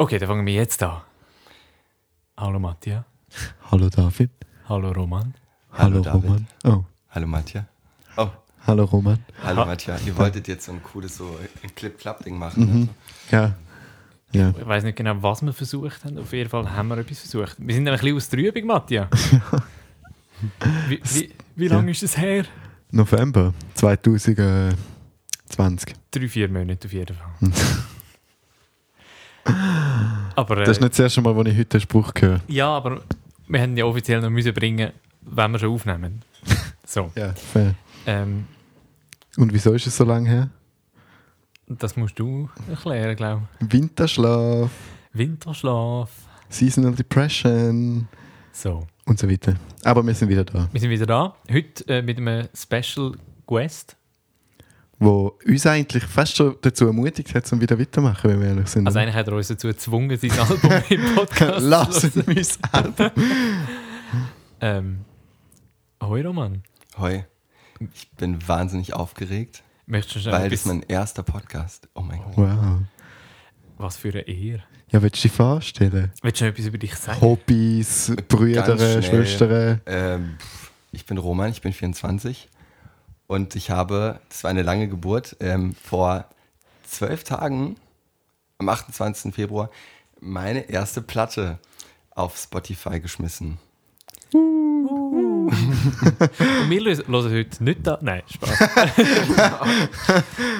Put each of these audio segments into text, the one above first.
Okay, dann fangen wir jetzt an. Hallo Matthias. Hallo David. Hallo Roman. Hallo, David. Roman. Oh, Hallo Matja. Oh, hallo Roman. hallo Ha- Matja. Ihr wolltet jetzt so ein cooles so Clip-Clap-Ding machen. Mhm. Also. Ja. Ja. Ich weiß nicht genau, was wir versucht haben. Auf jeden Fall haben wir etwas versucht. Wir sind ein bisschen aus der Übung, Matthias. wie, wie, wie lange ist es her? November 2020. Drei, vier Monate auf jeden Fall. aber, äh, Das ist nicht das erste Mal, wo ich heute den Spruch höre. ja, aber wir hätten ja offiziell noch müssen bringen, wenn wir schon aufnehmen. so. Ja. Fair. Ähm, Und wieso ist es so lange her? das musst du erklären, glaube Winterschlaf, ich. Winterschlaf. Seasonal Depression So. und so weiter. Aber wir sind wieder da. Wir sind wieder da. Heute äh, mit einem Special Guest. Wo uns eigentlich fast schon dazu ermutigt hat, um wieder weitermachen, wenn wir ehrlich sind. Also eigentlich hat er uns dazu gezwungen, sein Album im Podcast Lassen zu hören. wir uns Album. Ähm, Hoi Roman. Hoi. Ich bin wahnsinnig aufgeregt, Möchtest du schnell weil das mein erster Podcast. Oh mein Gott. Wow. was für eine Ehre. Ja, willst du dich vorstellen? Willst du etwas über dich sagen? Hobbys, Brüder. Schwestern. Ähm, ich bin Roman, ich bin 24 und ich habe, das war eine lange Geburt, ähm, vor zwölf Tagen, am 28. Februar, meine erste Platte auf Spotify geschmissen. Und wir hören heute nicht da. Nein, Spaß.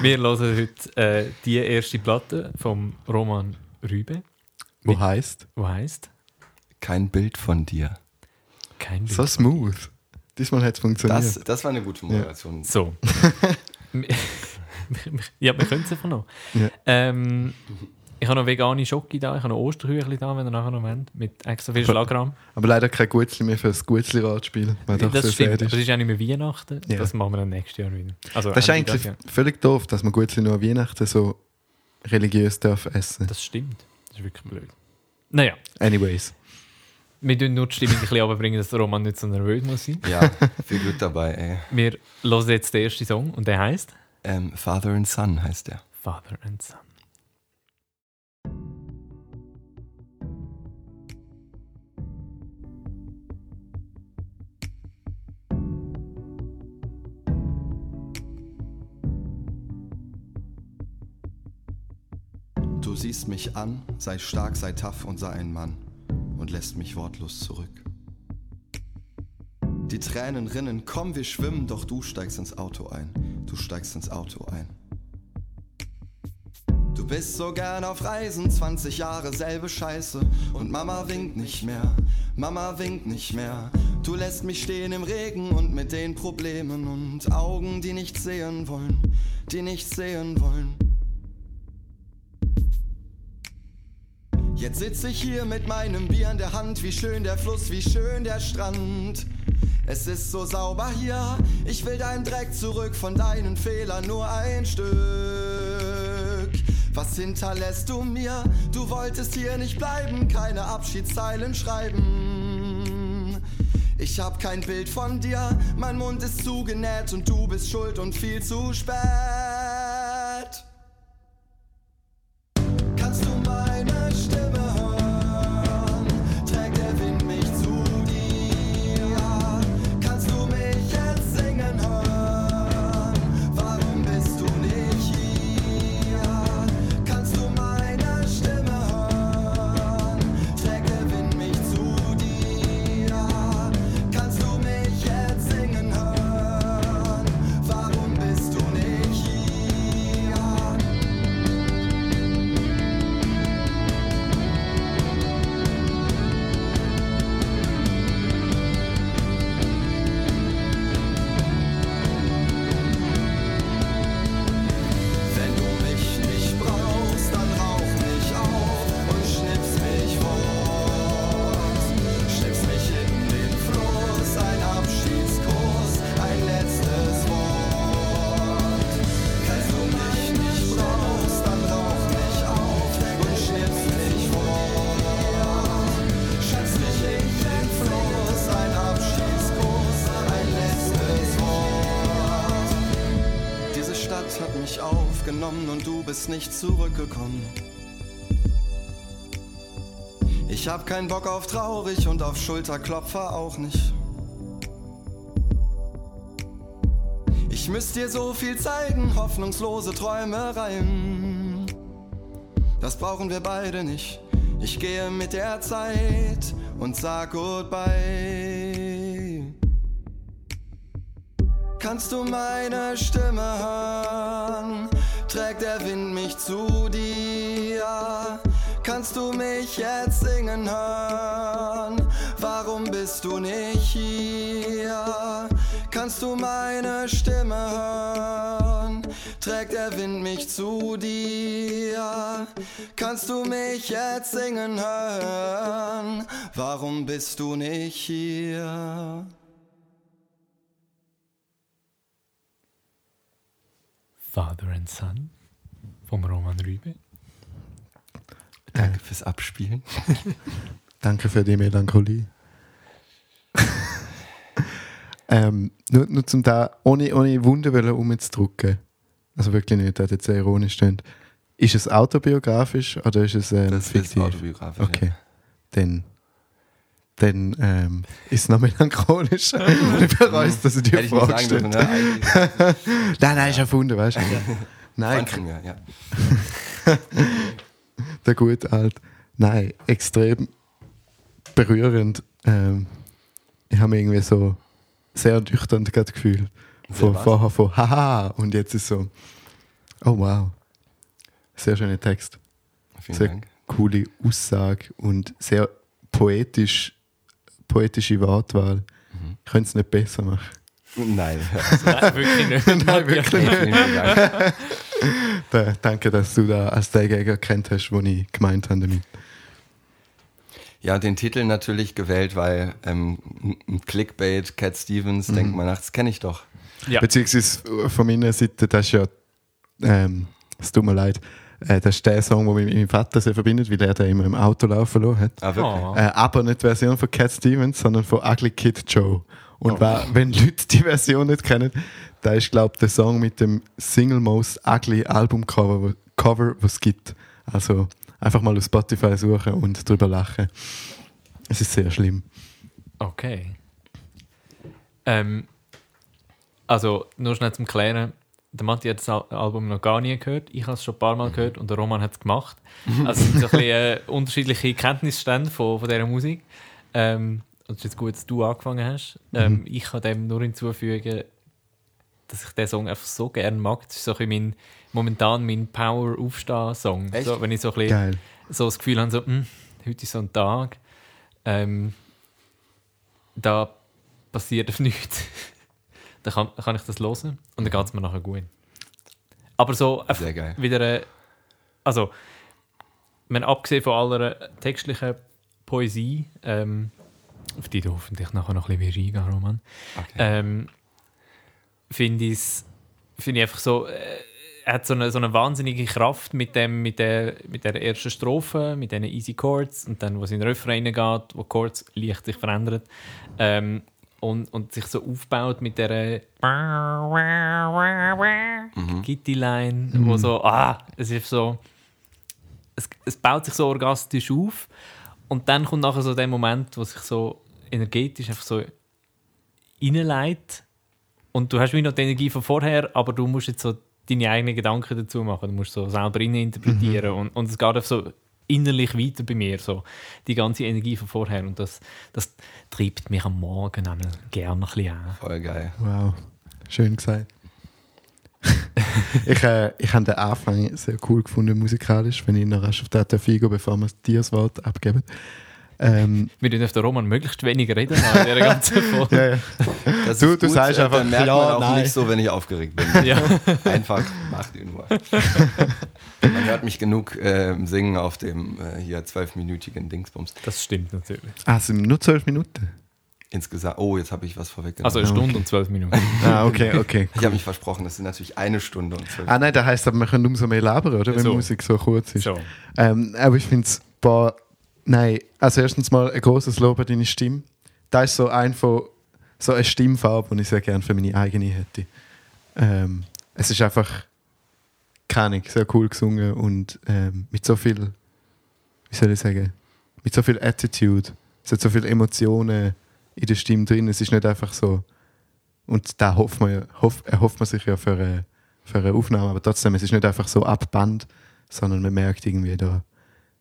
wir hören heute äh, die erste Platte vom Roman Rübe, Wo heißt? die heisst Kein Bild von dir. Kein Bild. So smooth. Diesmal hat es funktioniert. Das, das war eine gute Moderation. So. ja, wir können es einfach noch. Ja. Ähm, ich habe noch vegane Schoki da, ich habe noch Osterhüchli da, wenn ihr nachher noch wollt, mit extra viel Schlagrahm. Aber leider kein Gutzli mehr für das Gutzli-Ratspiel. das stimmt, sad aber ist. es ist auch nicht mehr Weihnachten. Ja. Das machen wir dann nächstes Jahr wieder. Also Das ist eigentlich Jahr. völlig doof, dass man Gutzli nur an Weihnachten so religiös darf essen. Das stimmt. Das ist wirklich blöd. Naja, Anyways. Wir tun nur die Stimmung ein bisschen runterbringen, dass der Roman nicht so nervös muss sein. Ja, viel Glück dabei, ey. Wir hören jetzt den ersten Song und der heißt Ähm, Father and Son heißt der. Father and Son. Du siehst mich an, sei stark, sei tough und sei ein Mann lässt mich wortlos zurück. Die Tränen rinnen, komm, wir schwimmen, doch du steigst ins Auto ein, du steigst ins Auto ein. Du bist so gern auf Reisen, 20 Jahre selbe Scheiße und Mama winkt nicht mehr, Mama winkt nicht mehr. Du lässt mich stehen im Regen und mit den Problemen und Augen, die nicht sehen wollen, die nicht sehen wollen. Jetzt sitze ich hier mit meinem Bier in der Hand, wie schön der Fluss, wie schön der Strand. Es ist so sauber hier, ich will deinen Dreck zurück, von deinen Fehlern nur ein Stück. Was hinterlässt du mir? Du wolltest hier nicht bleiben, keine Abschiedszeilen schreiben. Ich hab kein Bild von dir, mein Mund ist zugenäht und du bist schuld und viel zu spät. Bist nicht zurückgekommen. Ich hab keinen Bock auf traurig und auf Schulterklopfer auch nicht. Ich müsst dir so viel zeigen, hoffnungslose Träumereien. Das brauchen wir beide nicht. Ich gehe mit der Zeit und sag goodbye. Kannst du meine Stimme hören? Kannst du mich jetzt singen hören? Warum bist du nicht hier? Kannst du meine Stimme hören? Trägt der Wind mich zu dir? Kannst du mich jetzt singen hören? Warum bist du nicht hier? Father and Son vom Roman Rübe. Danke fürs Abspielen. Danke für die Melancholie. ähm, nur, nur zum da, ohne, ohne Wunder wollen umzudrücken. Also wirklich nicht, das jetzt sehr ironisch stimmt. Ist es autobiografisch oder ist es ähm, Das ist fiktiv? autobiografisch. Okay, dann, dann ähm, ist es noch melancholisch. Und ich bereue es, dass ich dir Frage stelle. ne? Nein, nein, ist erfunden, weißt du? Nein, mir, ja. der gut alt. Nein, extrem berührend. Ähm, ich habe mich irgendwie so sehr nüchtern gerade gefühlt. Von, vorher von Haha und jetzt ist so, oh wow. Sehr schöner Text. Vielen sehr Dank. coole Aussage und sehr poetisch, poetische Wortwahl. Ich könnte es nicht besser machen. Nein, Nein, wirklich nicht. Nein, wirklich nicht. Da, danke, dass du da als der Gegner erkannt hast, den ich gemeint habe damit. Ja, den Titel natürlich gewählt, weil ähm, ein Clickbait, Cat Stevens, denkt man nachts, kenne ich doch. Ja. Beziehungsweise von meiner Seite, das ist ja, ähm, es tut mir leid, äh, das ist der Song, der mich mit meinem Vater sehr verbindet, weil er den immer im Auto laufen lassen hat. Ah, wirklich? Oh. Äh, aber nicht die Version von Cat Stevens, sondern von Ugly Kid Joe. Und wer, wenn Leute die Version nicht kennen, da ist, glaube ich, der Song mit dem Single Most Ugly Albumcover, Cover, was es gibt. Also einfach mal auf Spotify suchen und drüber lachen. Es ist sehr schlimm. Okay. Ähm, also, nur schnell zum Klären. Der Matti hat das Al- Album noch gar nie gehört. Ich habe es schon ein paar Mal gehört und der Roman hat es gemacht. Also, es sind so ein bisschen äh, unterschiedliche Kenntnisstände von, von dieser Musik. Ähm, und es ist jetzt gut, dass du angefangen hast. Ähm, Ich kann dem nur hinzufügen, dass ich den Song einfach so gerne mag. Das ist so ein mein, momentan mein Power-Aufstehen-Song. So, wenn ich so ein bisschen Geil. so das Gefühl habe, so, hm, heute ist so ein Tag, ähm, da passiert nichts. dann kann, kann ich das hören und dann geht es mir nachher gut. Aber so einfach wieder, äh, also, wenn abgesehen von aller textlichen Poesie, ähm, auf die du hoffentlich nachher noch ein bisschen eingehen Roman, Okay. ähm, finde ich es find ich einfach so, äh, er hat so eine, so eine wahnsinnige Kraft mit, dem, mit, der, mit der ersten Strophe, mit diesen easy Chords und dann, wo es in den Refrain geht, wo die Chords leicht sich verändern ähm, und, und sich so aufbaut mit der Kitty-Line, wo so, ah, es ist so, es, es baut sich so orgastisch auf und dann kommt nachher so der Moment, wo sich so energetisch einfach so reinleitet und du hast wie noch die Energie von vorher, aber du musst jetzt so deine eigenen Gedanken dazu machen. Du musst so selber innen interpretieren und, und es geht einfach so innerlich weiter bei mir, so die ganze Energie von vorher und das, das treibt mich am Morgen gerne ein bisschen an. Voll geil. Wow, schön gesagt. ich äh, ich habe den Anfang sehr cool gefunden musikalisch, wenn ich noch rasch auf den Figo, bevor wir dir das Wort abgeben. Ähm, Wir dürfen auf den Roman möglichst wenig reden in der ganzen Folge. ja, ja. Das Du- du sagst äh, einfach, Dann merkt ja, man auch nein. nicht so, wenn ich aufgeregt bin. Ja. Einfach macht ihn nur. Man hört mich genug äh, singen auf dem äh, hier zwölfminütigen Dingsbums. Das stimmt natürlich. Ah, es sind nur zwölf Minuten. Insgesamt, oh, jetzt habe ich was vorweggenommen. Also eine okay. Stunde und zwölf Minuten. Ah, okay, okay. ich habe mich versprochen, das sind natürlich eine Stunde und zwölf Ah nein, das heisst aber, man kann umso mehr labern, oder? Wenn So. Musik so kurz ist. So. Ähm, aber ich finde es, boah, nein, also erstens mal ein großes Lob an deine Stimme. Da ist so ein von, so eine Stimmfarbe, die ich sehr gerne für meine eigene hätte. Ähm, es ist einfach, keine Ahnung, sehr cool gesungen und ähm, mit so viel, wie soll ich sagen, mit so viel Attitude. Es hat so viele Emotionen in der Stimme drin. Es ist nicht einfach so. Und da hofft man, hoff, erhofft man sich ja für eine, für eine Aufnahme, aber trotzdem, es ist nicht einfach so abband, sondern man merkt irgendwie da.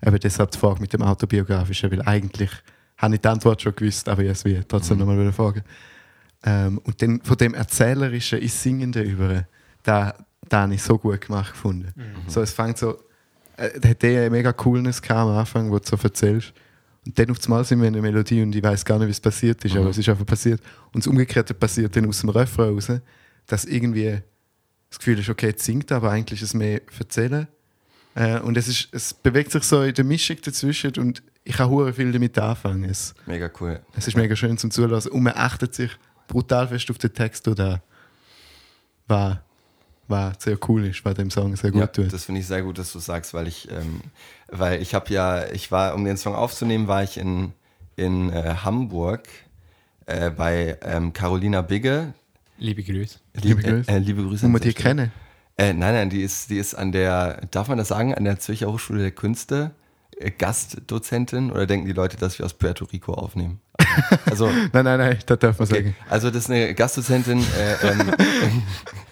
Eben deshalb die Frage mit dem Autobiografischen, weil eigentlich habe ich die Antwort schon gewusst, aber ich will trotzdem Mhm. nochmal fragen. Ähm, und dann von dem Erzählerischen ins Singende über, da, da habe ich so gut gemacht gefunden. So, es fängt so, äh, hat der mega Coolness gehabt am Anfang, wo du so erzählst. Und dann auf einmal sind wir in der Melodie und ich weiß gar nicht, wie es passiert ist, aber es ist einfach passiert. Und das Umgekehrte passiert dann aus dem Refrain raus, dass irgendwie das Gefühl ist, okay, jetzt singt er, aber eigentlich ist es mehr erzählen. Äh, und es, ist, es bewegt sich so in der Mischung dazwischen und ich kann hure viel damit anfangen. Es, Mega cool. es ist mega schön zum Zulassen und man achtet sich brutal fest auf den Text, der da war, war sehr cool ist, was dem Song sehr gut Ja, tut. das finde ich sehr gut, dass du sagst, weil ich, ähm, weil ich habe ja, ich war, um den Song aufzunehmen, war ich in, in äh, Hamburg äh, bei ähm, Carolina Bigge. Liebe Grüße. Liebe Äh, Grüße. äh, liebe Grüße. Wo an wir dieser die kennen. Äh, nein, nein, die ist, die ist an der, darf man das sagen, an der Zürcher Hochschule der Künste äh, Gastdozentin oder denken die Leute, dass wir aus Puerto Rico aufnehmen? Also, Nein, nein, nein, das darf man okay. sagen. also das ist eine Gastdozentin, äh, ähm,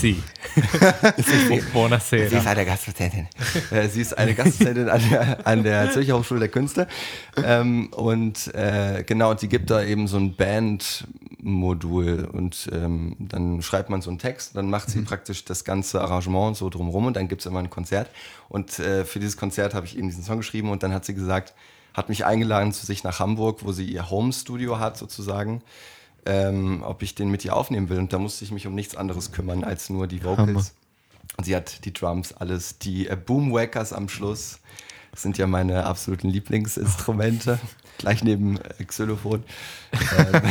Sie. Buonasera. Sie ist eine Gastdozentin. Äh, Sie ist eine Gastdozentin an der, an der Zürcher Hochschule der Künste. Ähm, und äh, genau, und die gibt da eben so ein Bandmodul. Und ähm, dann schreibt man so einen Text, dann macht sie praktisch das ganze Arrangement so drumrum und dann gibt es immer ein Konzert. Und äh, für dieses Konzert habe ich eben diesen Song geschrieben und dann hat sie gesagt, hat mich eingeladen zu sich nach Hamburg, wo sie ihr Home-Studio hat sozusagen. Ähm, ob ich den mit ihr aufnehmen will. Und da musste ich mich um nichts anderes kümmern als nur die Vocals. Hammer. Und sie hat die Drums, alles, die äh, Boomwackers am Schluss. Sind ja meine absoluten Lieblingsinstrumente. Gleich neben äh, Xylophon. ähm,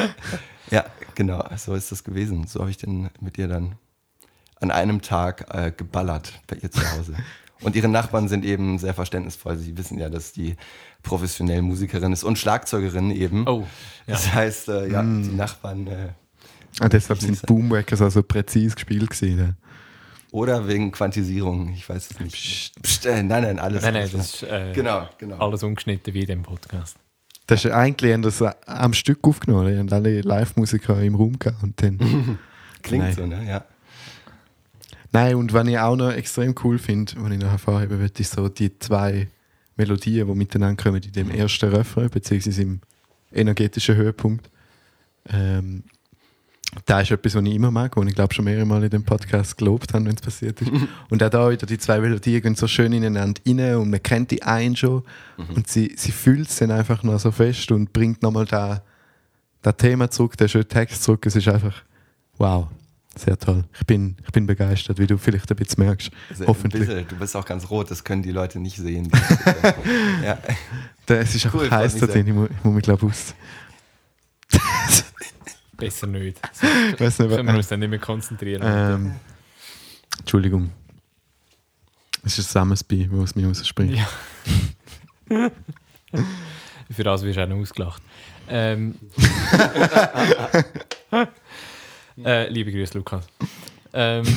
ja, genau, so ist das gewesen. So habe ich den mit ihr dann an einem Tag äh, geballert bei ihr zu Hause. Und ihre Nachbarn sind eben sehr verständnisvoll. Sie wissen ja, dass die professionell Musikerin ist und Schlagzeugerin eben. Oh, ja. Das heißt, äh, ja, die Nachbarn äh, Ah, deshalb sind Boomwackers also präzise gespielt gewesen. Oder wegen Quantisierung, ich weiß es nicht. Psst, psst, äh, nein, nein, alles. Nein, nein, das ist äh, genau, genau. alles ungeschnitten wie in dem Podcast. Das ist eigentlich haben das am Stück aufgenommen. Die haben alle Live-Musiker im Raum gehabt und dann. Klingt Nein. so, ne? Ja. Nein, und was ich auch noch extrem cool finde, was ich noch hervorheben will, ist so die zwei Melodien, die miteinander kommen in dem ersten Refrain, beziehungsweise im energetischen Höhepunkt. Ähm, da ist etwas, was ich immer mag, was ich glaube schon mehrere Mal in dem Podcast gelobt habe, wenn es passiert ist. und auch da wieder, die zwei Melodien gehen so schön ineinander rein und man kennt die einen schon und sie, sie fühlt es dann einfach noch so fest und bringt nochmal da das Thema zurück, den schönen Text zurück. Es ist einfach wow, sehr toll. Ich bin, ich bin begeistert, wie du vielleicht ein bisschen merkst. Also, Hoffentlich. Bitte, du bist auch ganz rot, das können die Leute nicht sehen. ja. Da- Es ist einfach Cool, heiß da drin, ich muss, ich muss mich glaube aus. Besser nicht. Ich weiß nicht, Können wir uns dann nicht mehr konzentrieren. ähm, Entschuldigung. Es ist ein Summersby, wo es mir rausspringt. Ja. Für das wirst du auch noch ausgelacht. Ähm, äh, liebe Grüße, Lukas. Ähm,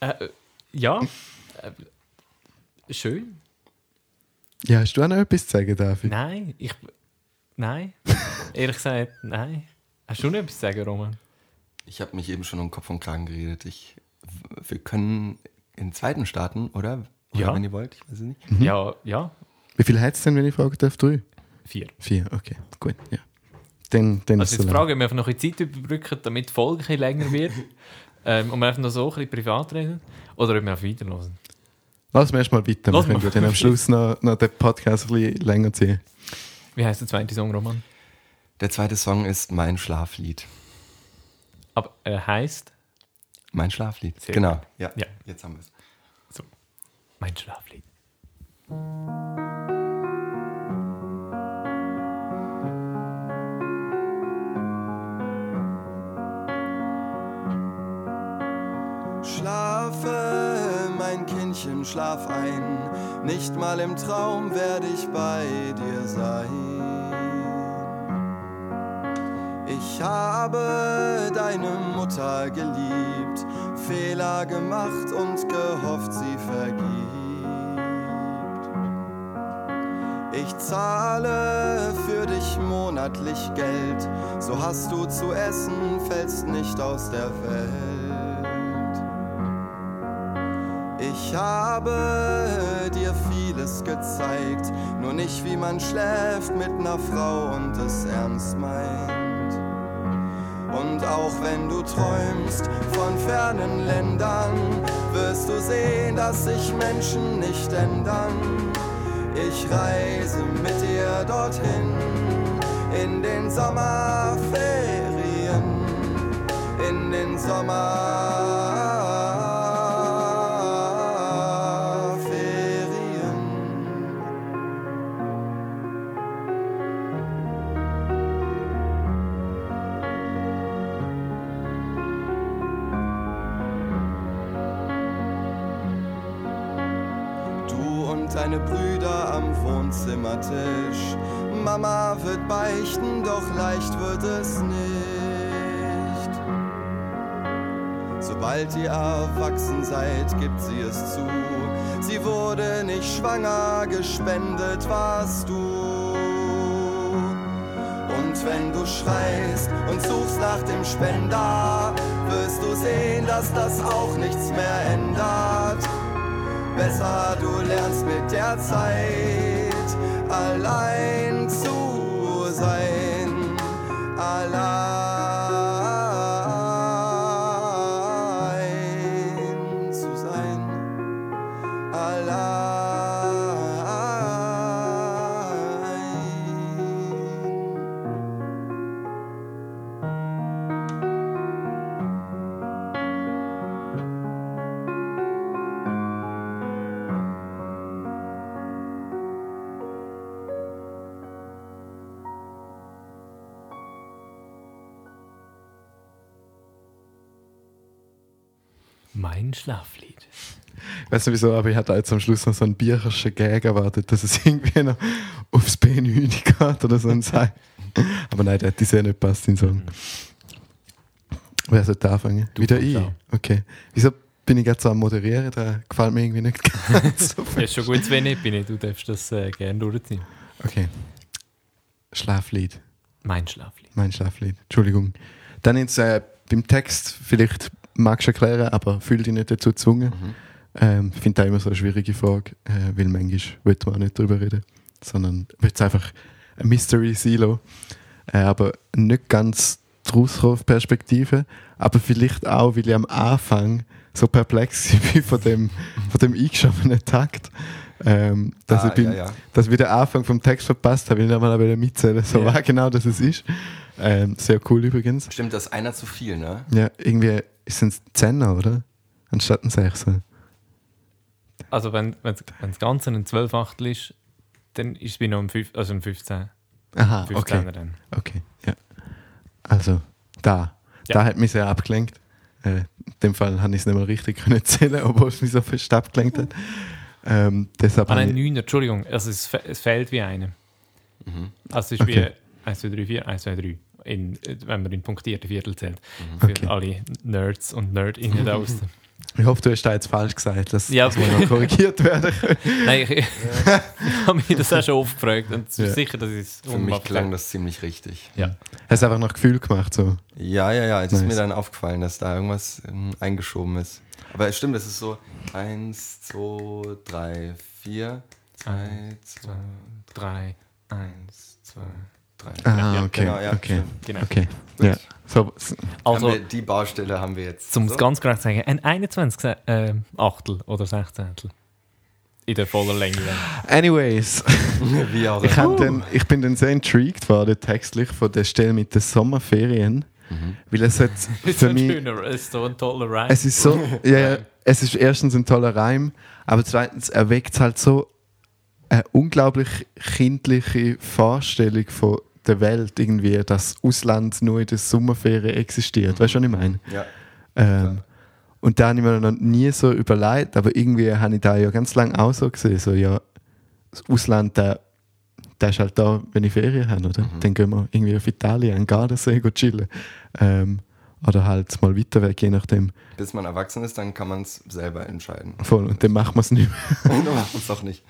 äh, ja, äh, schön. Ja, hast du auch noch etwas zu sagen, David? Nein, ich. Nein. Ehrlich gesagt, nein. Hast du noch etwas zu sagen, Roman? Ich habe mich eben schon um Kopf und Kragen geredet. Ich, wir können in den zweiten starten, oder? Oder Ja. wenn ihr wollt, ich weiß es nicht. Ja, ja, Wie viel hat es denn, wenn ich fragen darf? Drei? vier. Vier, okay, gut. Ja. Dann, dann Also ist jetzt so fragen wir einfach noch ein bisschen Zeit überbrücken, damit die Folge ein bisschen länger wird. ähm, und wir einfach noch so ein bisschen privat reden. Oder ob wir einfach weiterhören. Lass mir erstmal weiter. Wir Lass können mal. ja dann am Schluss noch, noch den Podcast ein bisschen länger ziehen. Wie heißt der zweite Song, Roman? Der zweite Song ist Mein Schlaflied. Aber er heißt Mein Schlaflied. Sehr genau. Ja. Ja. Jetzt haben wir es. so, Mein Schlaflied. Schlafe, mein Kindchen, schlaf ein. Nicht mal im Traum werde ich bei dir sein. Ich habe deine Mutter geliebt, Fehler gemacht und gehofft, sie vergibt. Ich zahle für dich monatlich Geld, so hast du zu essen, fällst nicht aus der Welt. Habe dir vieles gezeigt, nur nicht wie man schläft mit ner Frau und es ernst meint. Und auch wenn du träumst von fernen Ländern, wirst du sehen, dass sich Menschen nicht ändern. Ich reise mit dir dorthin in den Sommerferien, in den Sommerferien. Wohnzimmertisch. Mama wird beichten, doch leicht wird es nicht. Sobald ihr erwachsen seid, gibt sie es zu. Sie wurde nicht schwanger, gespendet warst du. Und wenn du schreist und suchst nach dem Spender, wirst du sehen, dass das auch nichts mehr ändert. Besser du lernst mit der Zeit allein zu sein. Allein weiß nicht wieso, aber ich hatte jetzt am Schluss noch so einen bierischen Gag erwartet, dass es irgendwie noch aufs B9 geht oder so ein Sein. Aber nein, der hat sehr nicht passt in Song. Wer sollte anfangen? Du Wieder ich? an. Okay. Wieso bin ich jetzt so am Moderieren? Da gefällt mir irgendwie nicht ganz so Ja, ist schon gut, wenn ich bin. ich. Du darfst das äh, gerne durchziehen. Okay. Schlaflied. Mein Schlaflied. Mein Schlaflied. Entschuldigung. Dann jetzt äh, beim Text, vielleicht magst du erklären, aber fühl dich nicht dazu gezwungen. Ähm, ich finde das immer so eine schwierige Frage, äh, weil manchmal will man auch nicht darüber reden, sondern will es einfach ein Mystery sein lassen. Äh, aber nicht ganz draus Perspektive, aber vielleicht auch, weil ich am Anfang so perplex war von dem, von dem eingeschobenen Takt. Ähm, dass, Ah, ich bin, ja, ja. dass ich den Anfang vom Text verpasst habe, will ich nochmal mitzählen, so Ja. war genau, dass es ist. Ähm, sehr cool übrigens. Stimmt, das ist einer zu viel, ne? Ja, irgendwie sind es Zehner, oder? Anstatt ein Sechser. Also, wenn, wenn das Ganze ein 12 Achtel ist, dann ist es bei noch ein, 5, also ein 15. Aha, 15er okay. dann. Okay, ja. Also, da. Ja. Da hat mich sehr abgelenkt. Äh, in dem Fall habe ich es nicht mal richtig können zählen, obwohl es mich so fest abgelenkt hat. Ähm, deshalb Ah habe nein, ich, 9 Entschuldigung. Also, es, es fehlt wie eine. Mhm. Also, es ist Okay. wie 1, 2, 3, 4, 1, 2, 3. In, wenn man in punktierte Viertel zählt. Mhm. Für Okay. alle Nerds und Nerdinnen da draußen. Ich hoffe, du hast da jetzt falsch gesagt, dass, Ja. wir noch korrigiert werden können. Nein, ich, ich habe mich das auch schon oft gefragt. Und es ist Ja. sicher, dass ich es Für mich klang das ziemlich richtig. Ja. Hast du einfach noch Gefühl gemacht, so. Ja, ja, ja. Es ist Nice. mir dann aufgefallen, dass da irgendwas ähm, eingeschoben ist. Aber es stimmt, es ist so 1, 2, 3, 4, 2, 2, 3, 1, 2, 3. Ah, ja, okay, genau, ja, okay. Genau. okay. Ja. So, Also, wir, die Baustelle haben wir jetzt. um es so. ganz korrekt zu sagen, ein 21 Se- äh, Achtel oder 16. In der vollen Länge. anyways, Wie auch ich, hab dann, ich bin dann sehr intrigued worden, textlich, von der Stelle mit den Sommerferien. Mhm. Weil es hat Ist für so ein mich... schöner, ist so ein toller Rhyme. Es ist so, ja, ja, es ist erstens ein toller Reim, aber zweitens erweckt es halt so eine unglaublich kindliche Vorstellung von der Welt irgendwie, dass Ausland nur in der Sommerferien existiert. Weißt du, was ich meine? Ja. Ähm, und da habe ich mir noch nie so überlegt, aber irgendwie habe ich da ja ganz lange auch so gesehen, so ja, das Ausland, der, der ist halt da, wenn ich Ferien habe, oder? Dann gehen wir irgendwie auf Italien, an Gardasee go chillen. Ähm, oder halt mal weiter weg, je nachdem. Bis man erwachsen ist, dann kann man es selber entscheiden. Voll, und dann machen wir es nicht mehr. Dann macht man es doch nicht.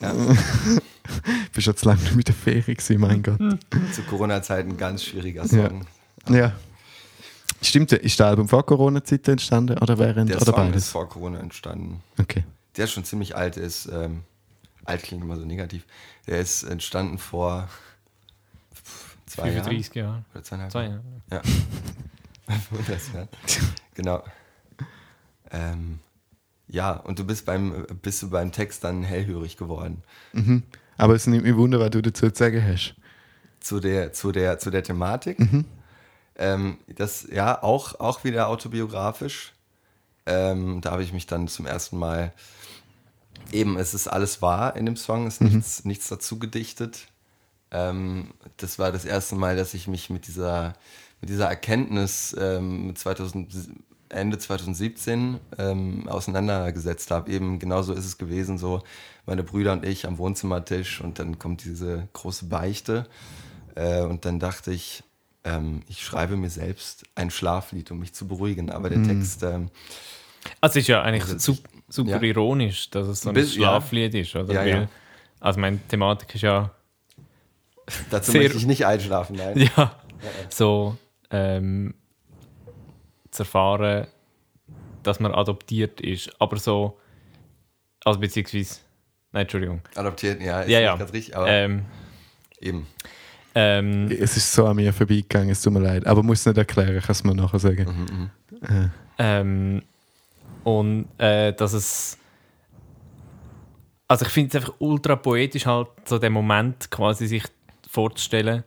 Ja. Bist schon zu lange nicht mit der Ferie gewesen, mein Gott. Zu Corona-Zeiten ein ganz schwieriger Song. Ja. Stimmt, ist das Album vor Corona-Zeit entstanden oder während Der oder Song ist beides? vor Corona entstanden. Okay. Der ist schon ziemlich alt, der ist, ähm, alt klingt immer so negativ. Der ist entstanden vor zwei Jahren. 35 Jahre. Oder zweieinhalb Zwei Jahren. Jahre. Ja. ja. Genau. Ähm, ja, und du bist beim, bist du beim Text dann hellhörig geworden. Mhm. Aber es nimmt mich Wunder, was du dazu zu sagen hast. Zu der, zu der, zu der Thematik. Mhm. Ähm, das, ja, auch, auch wieder autobiografisch. Ähm, da habe ich mich dann zum ersten Mal, eben, es ist alles wahr in dem Song, es ist Mhm. nichts, nichts dazu gedichtet. Ähm, das war das erste Mal, dass ich mich mit dieser, mit dieser Erkenntnis ähm, mit 2000, Ende 2017 ähm, auseinandergesetzt habe. Eben genauso ist es gewesen, so meine Brüder und ich am Wohnzimmertisch und dann kommt diese große Beichte äh, und dann dachte ich, ähm, ich schreibe mir selbst ein Schlaflied, um mich zu beruhigen. Aber der Text, ähm, Also ist ja eigentlich Also, su super ja. ironisch, dass es so ein Bis- ja. Schlaflied ist. Oder? Ja, Weil, ja. Also meine Thematik ist ja, dazu möchte ich nicht einschlafen, nein. ja so ähm, zu erfahren, dass man adoptiert ist. Aber so, also beziehungsweise, nein, Entschuldigung. Adoptiert, ja, ist Ja, nicht ja. ganz richtig, aber Ähm, eben. ähm, Es ist so an mir vorbeigegangen, es tut mir leid. Aber muss nicht erklären, kann es mir nachher sagen. Mhm, Äh, Ähm, und äh, dass es. Also ich finde es einfach ultra poetisch, halt so den Moment quasi sich vorzustellen.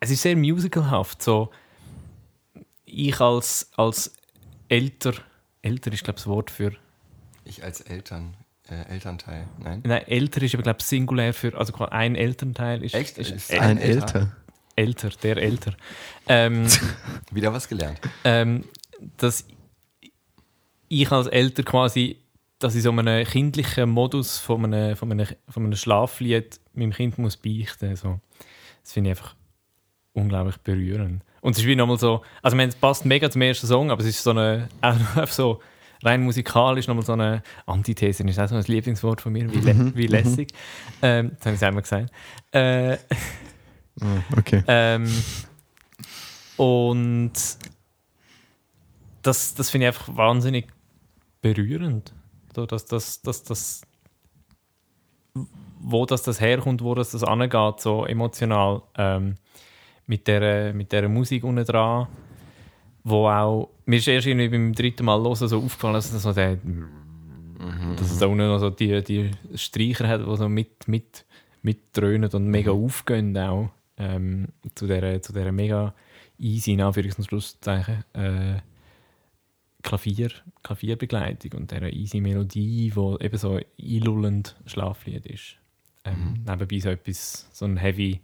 Es ist sehr musicalhaft. So, ich als, als älter, älter ist glaube ich das Wort für. Ich als Eltern, äh, Elternteil, nein? Nein, älter ist aber glaube ich singulär für. Also quasi ein Elternteil ist, Echt? ist Ist ein älter? älter. der älter. Ähm, Wieder was gelernt. ähm, dass ich als Eltern quasi, dass ich so einen kindlichen Modus von einem, von einem, von einem Schlaflied meinem Kind muss beichten so. Das finde ich einfach unglaublich berührend. Und es ist wie nochmal so, also es passt mega zum ersten Song, aber es ist so eine, einfach so rein musikalisch nochmal so eine Antithese, ist auch so ein Lieblingswort von mir, wie, lä wie lässig. Ähm, das habe ich es einmal gesagt. Äh, Ah, okay. ähm, und das, das finde ich einfach wahnsinnig berührend. So, dass, dass, dass, dass, wo das, das herkommt, wo das, das angeht, so emotional. Ähm, mit dieser mit der Musik unten dran. Wo auch, mir ist erst irgendwie beim dritten Mal hören so aufgefallen, dass es so der, dass es da unten noch so die, die Streicher hat, die so mit, mit, mitdröhnen und mega aufgehen auch. Ähm, zu dieser zu der mega easy, in Anführungs- und Schlusszeichen, äh, Klavier, Klavierbegleitung und dieser easy Melodie, die eben so einlullend Schlaflied ist. Ähm, Nebenbei so etwas, so ein heavy,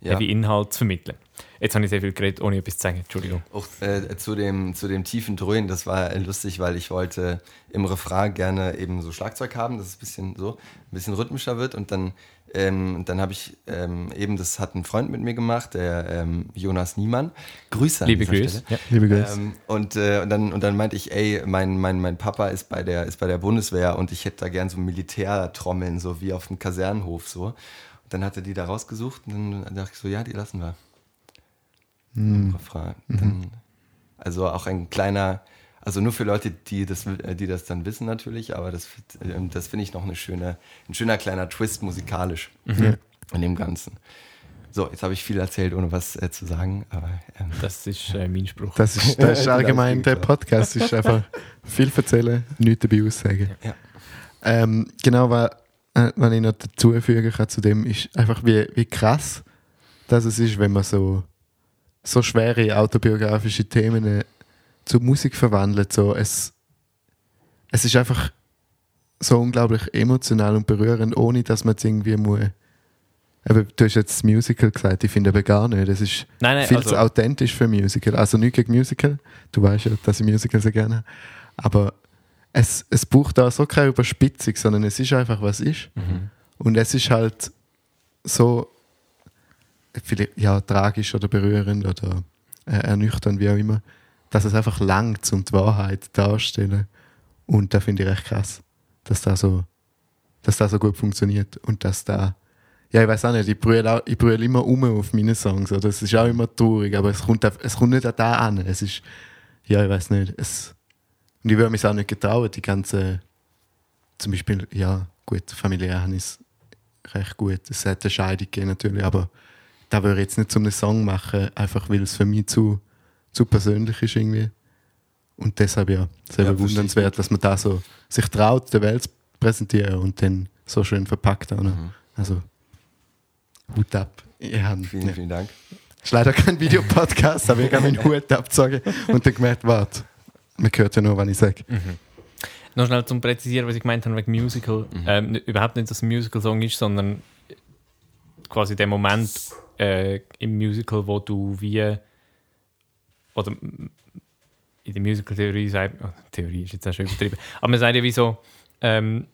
Ja. heavy Inhalt zu vermitteln. Jetzt habe ich sehr viel geredet, ohne etwas zu sagen. Entschuldigung. Auch äh, zu, dem, zu dem tiefen Dröhnen, das war lustig, weil ich wollte im Refrain gerne eben so Schlagzeug haben, dass es ein bisschen so, ein bisschen rhythmischer wird und dann, ähm, dann habe ich ähm, eben, das hat ein Freund mit mir gemacht, der ähm, Jonas Niemann. Grüße an Liebe Grüße. Ja. Liebe Grüße. Ähm, und, äh, und, dann, und dann meinte ich, ey, mein, mein, mein Papa ist bei, der, ist bei der Bundeswehr und ich hätte da gern so Militärtrommeln, so wie auf dem Kasernenhof so. Dann hat er die da rausgesucht und dann dachte ich so, ja, die lassen wir. Hm. Refrain. Dann, also auch ein kleiner, also nur für Leute, die das, äh, die das dann wissen natürlich, aber das, äh, das finde ich noch eine schöne, ein schöner kleiner Twist musikalisch Ja. in dem Ganzen. So, jetzt habe ich viel erzählt, ohne was äh, zu sagen, aber ähm, Das ist äh, mein Spruch. Das ist, das ist allgemein, der. Podcast ist einfach viel erzählen, nichts dabei aussagen. Ja. Ähm, genau, was, äh, was ich noch dazu fügen kann zu dem, ist einfach, wie, wie krass dass es ist, wenn man so, so schwere autobiografische Themen äh, zu Musik verwandelt. So, es, es ist einfach so unglaublich emotional und berührend, ohne dass man es irgendwie muss. Eben, du hast jetzt das Musical gesagt, ich finde aber gar nicht. Das ist Nein, nein, viel also- zu authentisch für Musical. Also nicht gegen Musical. Du weißt ja, dass ich Musical sehr gerne habe. Aber es, es braucht da so keine Überspitzung, sondern es ist einfach, was ist. Mhm. Und es ist halt so vielleicht, ja, tragisch oder berührend oder äh, ernüchternd, wie auch immer, dass es einfach langt, um die Wahrheit darzustellen. Und da finde ich recht krass, dass da so, dass das so gut funktioniert und dass da ja, ich weiß auch nicht, ich brülle, auch, ich brülle immer um auf meine Songs. Oder? Es ist auch immer traurig, aber es kommt, es kommt nicht an da an. Es ist, ja, ich weiß nicht. Es, und ich würde mich auch nicht getrauen, die ganze, zum Beispiel, ja, gut, familiär habe ich es recht gut. Es hat eine Scheidung gegeben natürlich, aber da würde ich jetzt nicht zu einem Song machen, einfach weil es für mich zu, zu persönlich ist irgendwie. Und deshalb ja, sehr Ja, bewundernswert, dass man da so sich traut, der Welt zu präsentieren und dann so schön verpackt auch noch. Mhm. Also, Hut ab. Ja, Vielen, ja. vielen Dank. ist leider kein Videopodcast, aber ich habe meinen Hut abgezogen und dann gemerkt, warte, man hört ja nur, was ich sage. Noch schnell zum Präzisieren, was ich gemeint habe wegen Musical. Mhm. Ähm, überhaupt nicht, dass es ein Musical-Song ist, sondern quasi der Moment äh, im Musical, wo du wie oder in der Musical-Theorie sagt, oh, Theorie ist jetzt auch schon übertrieben, aber man sagt ja wie so, ähm,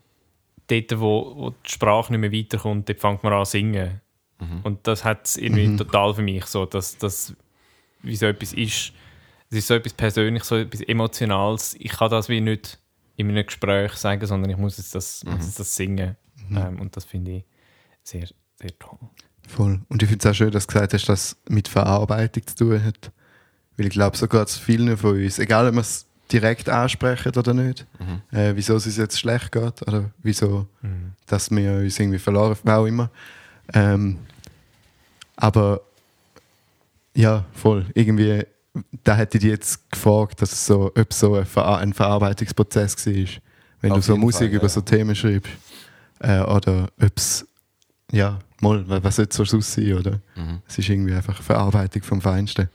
dort, wo, wo die Sprache nicht mehr weiterkommt, dort fängt man an zu singen. Und das hat es irgendwie Mhm. total für mich so, dass das wie so etwas ist. Es ist so etwas Persönliches, so etwas Emotionales. Ich kann das wie nicht in einem Gespräch sagen, sondern ich muss jetzt das, muss jetzt das singen. Ähm, und das finde ich sehr, sehr toll. Voll. Und ich finde es auch schön, dass du gesagt hast, dass es mit Verarbeitung zu tun hat. Weil ich glaube, so geht es vielen von uns, egal ob wir es direkt ansprechen oder nicht, äh, wieso es uns jetzt schlecht geht oder wieso, dass wir uns irgendwie verloren, wie auch immer. Ähm, aber ja, voll. Irgendwie, da hätte ich dich jetzt gefragt, dass es so, ob es so ein, Ver ein Verarbeitungsprozess war, wenn Auf du so Musik Fall, ja, über so ja. Themen schreibst. Äh, oder ob es, ja, mal, wa- was soll es sonst sein, oder? Mhm. Es ist irgendwie einfach Verarbeitung vom Feinsten.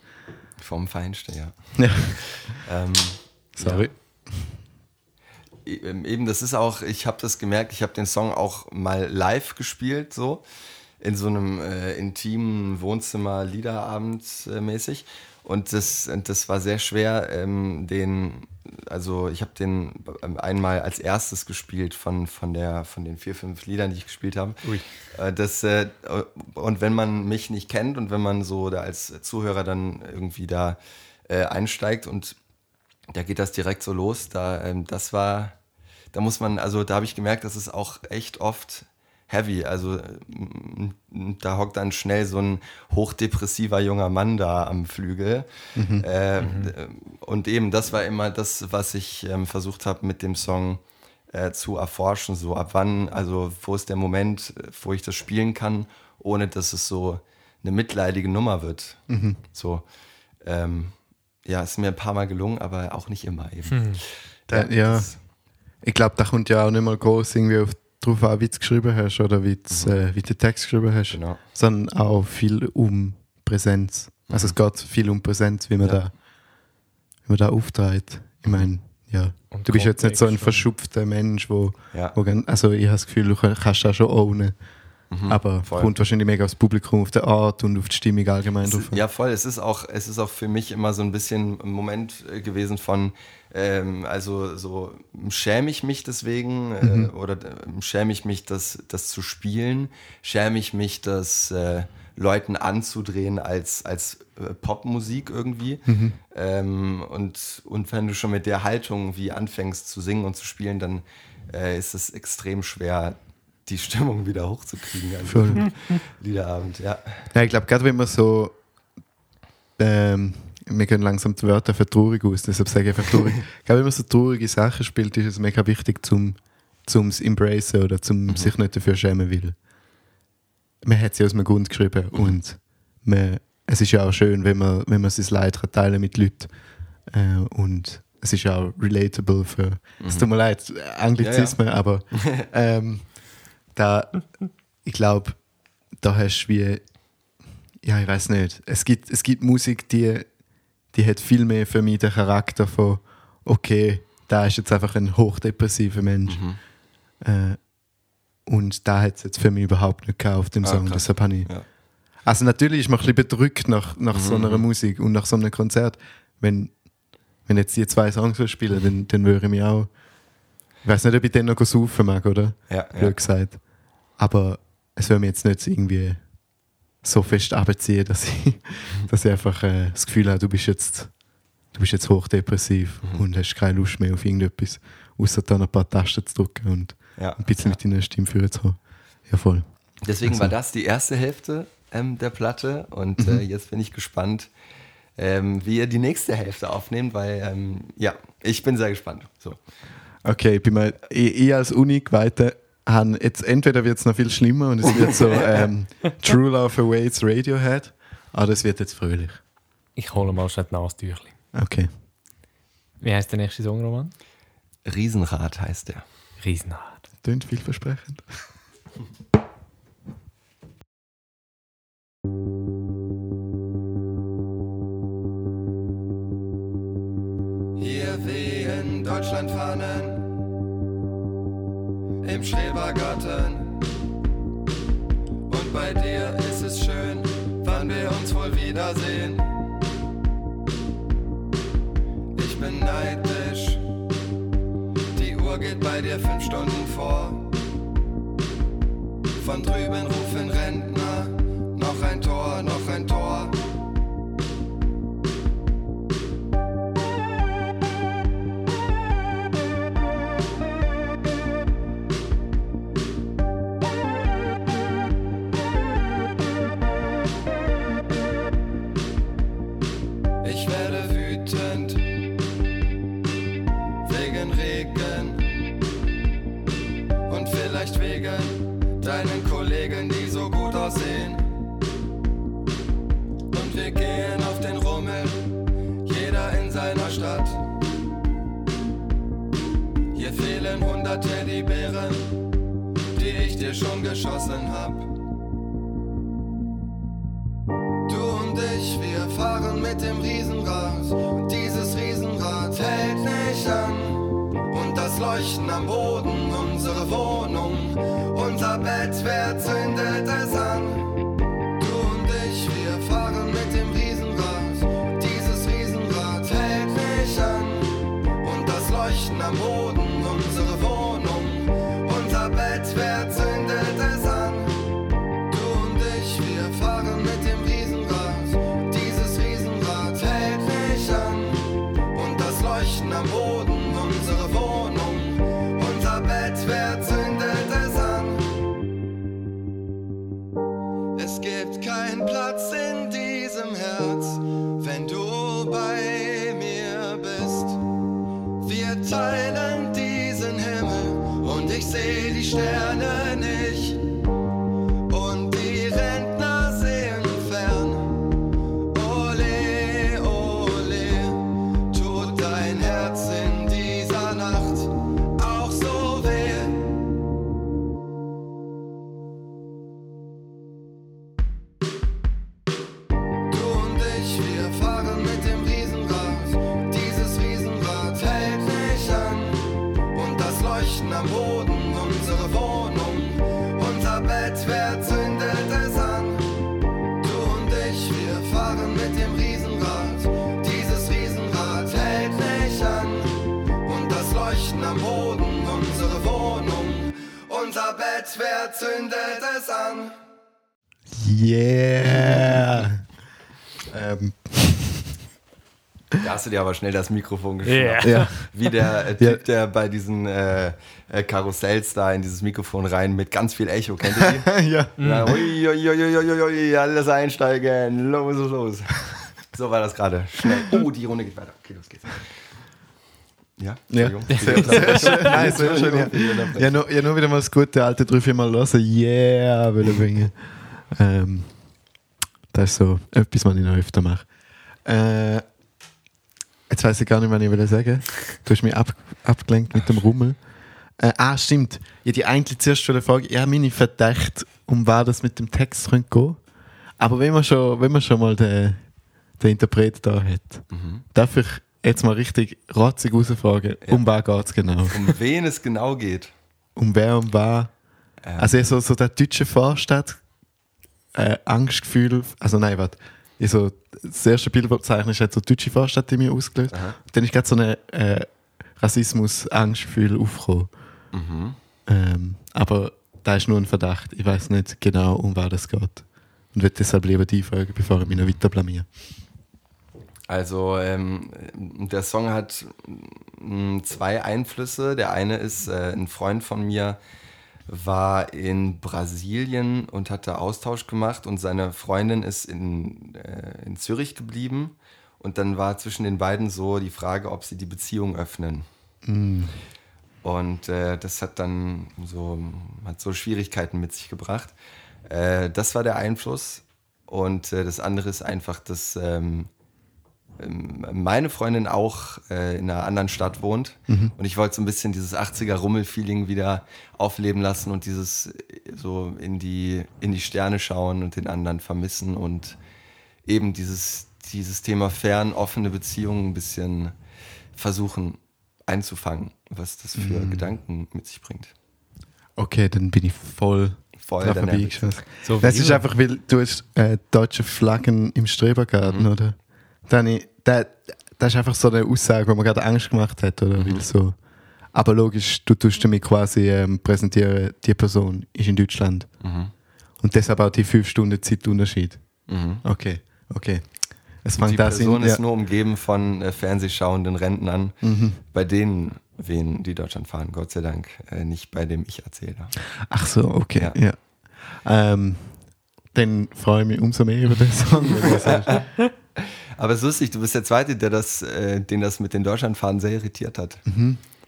Vom Feinsten, ja. Ja. Ähm, Sorry. E- ähm, Eben, das ist auch, ich habe das gemerkt, ich habe den Song auch mal live gespielt, so in so einem äh, intimen Wohnzimmer, Liederabend äh, mäßig. Und das, und das war sehr schwer, ähm, den, also ich habe den ähm, einmal als erstes gespielt von, von, der, von den vier, fünf Liedern, die ich gespielt habe. Äh, Das, äh, und wenn man mich nicht kennt und wenn man so da als Zuhörer dann irgendwie da äh, einsteigt und da geht das direkt so los, da, ähm, das war, da muss man, also da habe ich gemerkt, das ist auch echt oft heavy. Also ähm, da hockt dann schnell so ein hochdepressiver junger Mann da am Flügel. Äh, Und eben, das war immer das, was ich ähm, versucht habe mit dem Song äh, zu erforschen. So ab wann, also wo ist der Moment, äh, wo ich das spielen kann, ohne dass es so eine mitleidige Nummer wird. So, ähm, ja, ist mir ein paar Mal gelungen, aber auch nicht immer eben. Da, ja, das- ich glaube, da kommt ja auch nicht mal groß irgendwie auf, drauf an, wie du es geschrieben hast oder wie, du, äh, wie du den Text geschrieben hast, Genau. sondern auch viel um Präsenz. Also es geht viel um Präsenz, wie man, Ja. da, wie man da auftritt. Ich meine, ja, Und du bist jetzt nicht so ein verschupfter Mensch, wo, Ja. wo also ich habe das Gefühl, du kannst das schon ownen. Aber Mhm. voll. kommt wahrscheinlich mega aufs Publikum, auf die Art und auf die Stimmung allgemein Es drauf. ja, voll. Es ist auch, es ist auch für mich immer so ein bisschen ein Moment äh, gewesen von, ähm, also so schäme ich mich deswegen äh, oder äh, schäme ich mich, das, das zu spielen, schäme ich mich, das äh, Leuten anzudrehen als, als äh, Popmusik irgendwie. Ähm, und, und wenn du schon mit der Haltung wie anfängst zu singen und zu spielen, dann äh, ist es extrem schwer, die Stimmung wieder hochzukriegen. Also, Voll. Liederabend, ja. Ja, ich glaube, gerade wenn man so. Ähm, wir gehen langsam die Wörter für traurig aus, deshalb sage ich einfach traurig. ich glaube, wenn man so traurige Sachen spielt, ist es mega wichtig, zum es embracen oder zum sich nicht dafür schämen will. Man hat sie aus einem Grund geschrieben und man, es ist ja auch schön, wenn man, wenn man sein Leid kann teilen mit Leuten. Äh, und es ist ja auch relatable für. Es tut mir leid, Anglizismen, aber ähm, da, ich glaube, da hast du wie, ja, ich weiß nicht, es gibt, es gibt Musik, die, die hat viel mehr für mich den Charakter von, okay, da ist jetzt einfach ein hochdepressiver Mensch. Äh, und da hat es jetzt für mich überhaupt nicht gehabt auf dem Ah, Song. krass. Deshalb habe ich. Ja. Also natürlich ist man ein bisschen bedrückt nach, nach so einer Musik und nach so einem Konzert. Wenn, wenn jetzt die zwei Songs so spielen, dann, dann würde ich mich auch. Ich weiß nicht, ob ich den noch saufen mag, oder? Ja, ja. gesagt. Aber es würde mir jetzt nicht irgendwie so fest abziehen, dass ich, dass ich einfach äh, das Gefühl habe, du bist jetzt du bist jetzt hochdepressiv Mhm. und hast keine Lust mehr auf irgendetwas, außer dann ein paar Tasten zu drücken und Ja. ein bisschen mit deiner Stimme führen zu haben. Ja, voll. Deswegen Also- war das die erste Hälfte ähm, der Platte und Mhm. äh, jetzt bin ich gespannt, ähm, wie ihr die nächste Hälfte aufnehmt, weil ähm, ja, ich bin sehr gespannt. So. Okay, ich, bin mal, ich, ich als Uni-Geweihte habe jetzt entweder wird es noch viel schlimmer und es wird so ähm, True Love Awaits Radiohead, aber es wird jetzt fröhlich. Ich hole mal schnell die Nasentüchli. Okay. Wie heißt der nächste Song, Roman? Riesenrad heißt der. Riesenhart. Tönt vielversprechend. Hier wehen Deutschlandfahnen im Schrebergarten. Und bei dir ist es schön, wann wir uns wohl wiedersehen. Ich bin neidisch, die Uhr geht bei dir fünf Stunden vor. Von drüben rufen schon geschossen hab. Sehe die Sterne du dir aber schnell das Mikrofon geschnappt. ja. Wie der äh, Typ, der bei diesen äh, äh, Karussells da in dieses Mikrofon rein mit ganz viel Echo, kennt ihr die? ja. Ja, ui, ui, ui, ui, ui, alles einsteigen, los, los, los. So war das gerade. Schnell. Oh, die Runde geht weiter. Okay, los geht's. Ja, Ja, Entschuldigung. sehr, sehr schön. Nein, sehr schön. Ja. Ja, nur, ja, nur wieder mal das gute alte drei, vier Mal hören. Yeah, will bringen. Ähm, das ist so etwas, was ich noch öfter mache. Äh, jetzt weiß ich gar nicht, was ich will sagen. Du hast mich ab, abgelenkt mit dem Rummel. Äh, ah, stimmt. Ja, die eigentlich zuerst schon Frage. Ja, meine Verdacht, um was das mit dem Text könnte gehen. Aber wenn man schon, wenn man schon mal den, den Interpret da hat, darf ich jetzt mal richtig rotzig rausfragen, um was geht es genau? Um wen es genau geht. um wer und was. Ähm, Also so, so der deutsche Vorstadt, äh, Angstgefühl, also nein, warte. Ich so, das erste Bild, das zeichnet, ist, hat so deutsche Vorstadt in mir ausgelöst. Aha. Dann ist gerade so ein äh, Rassismus-Angstgefühl aufgekommen. Mhm. Ähm, aber da ist nur ein Verdacht. Ich weiß nicht genau, um was das geht. Und würde deshalb lieber die fragen, bevor ich mich noch weiter blamiere. Also ähm, der Song hat mm, zwei Einflüsse. Der eine ist, äh, ein Freund von mir war in Brasilien und hat da Austausch gemacht und seine Freundin ist in, äh, in Zürich geblieben. Und dann war zwischen den beiden so die Frage, ob sie die Beziehung öffnen. Und äh, das hat dann so, hat so Schwierigkeiten mit sich gebracht. Äh, das war der Einfluss. Und äh, das andere ist einfach, dass ähm, meine Freundin auch äh, in einer anderen Stadt wohnt. Und ich wollte so ein bisschen dieses 80er-Rummel-Feeling wieder aufleben lassen und dieses äh, so in die, in die Sterne schauen und den anderen vermissen und eben dieses, dieses Thema fern, offene Beziehungen ein bisschen versuchen einzufangen, was das für Gedanken mit sich bringt. Okay, dann bin ich voll Voll vorbeigeschossen. So Das ist einfach, weil du hast äh, deutsche Flaggen im Strebergarten, Mhm. oder? Dann, ich- da, das ist einfach so eine Aussage, die mir gerade Angst gemacht hat, oder? Mhm. Weil so, aber logisch, du tust damit quasi ähm, präsentieren, die Person ist in Deutschland. Mhm. Und deshalb auch die fünf Stunden Zeitunterschied. Mhm. Okay, okay. Es Die das Person in, ist ja. nur umgeben von äh, fernsehschauenden Rentnern, Mhm. bei denen wen die Deutschland fahren, Gott sei Dank, äh, nicht bei dem ich erzähle. Ach so, okay, Ja. ja. Ähm, dann freue ich mich umso mehr über den Song. Aber es ist lustig, du bist der Zweite, der das, äh, den das mit den Deutschlandfahren sehr irritiert hat.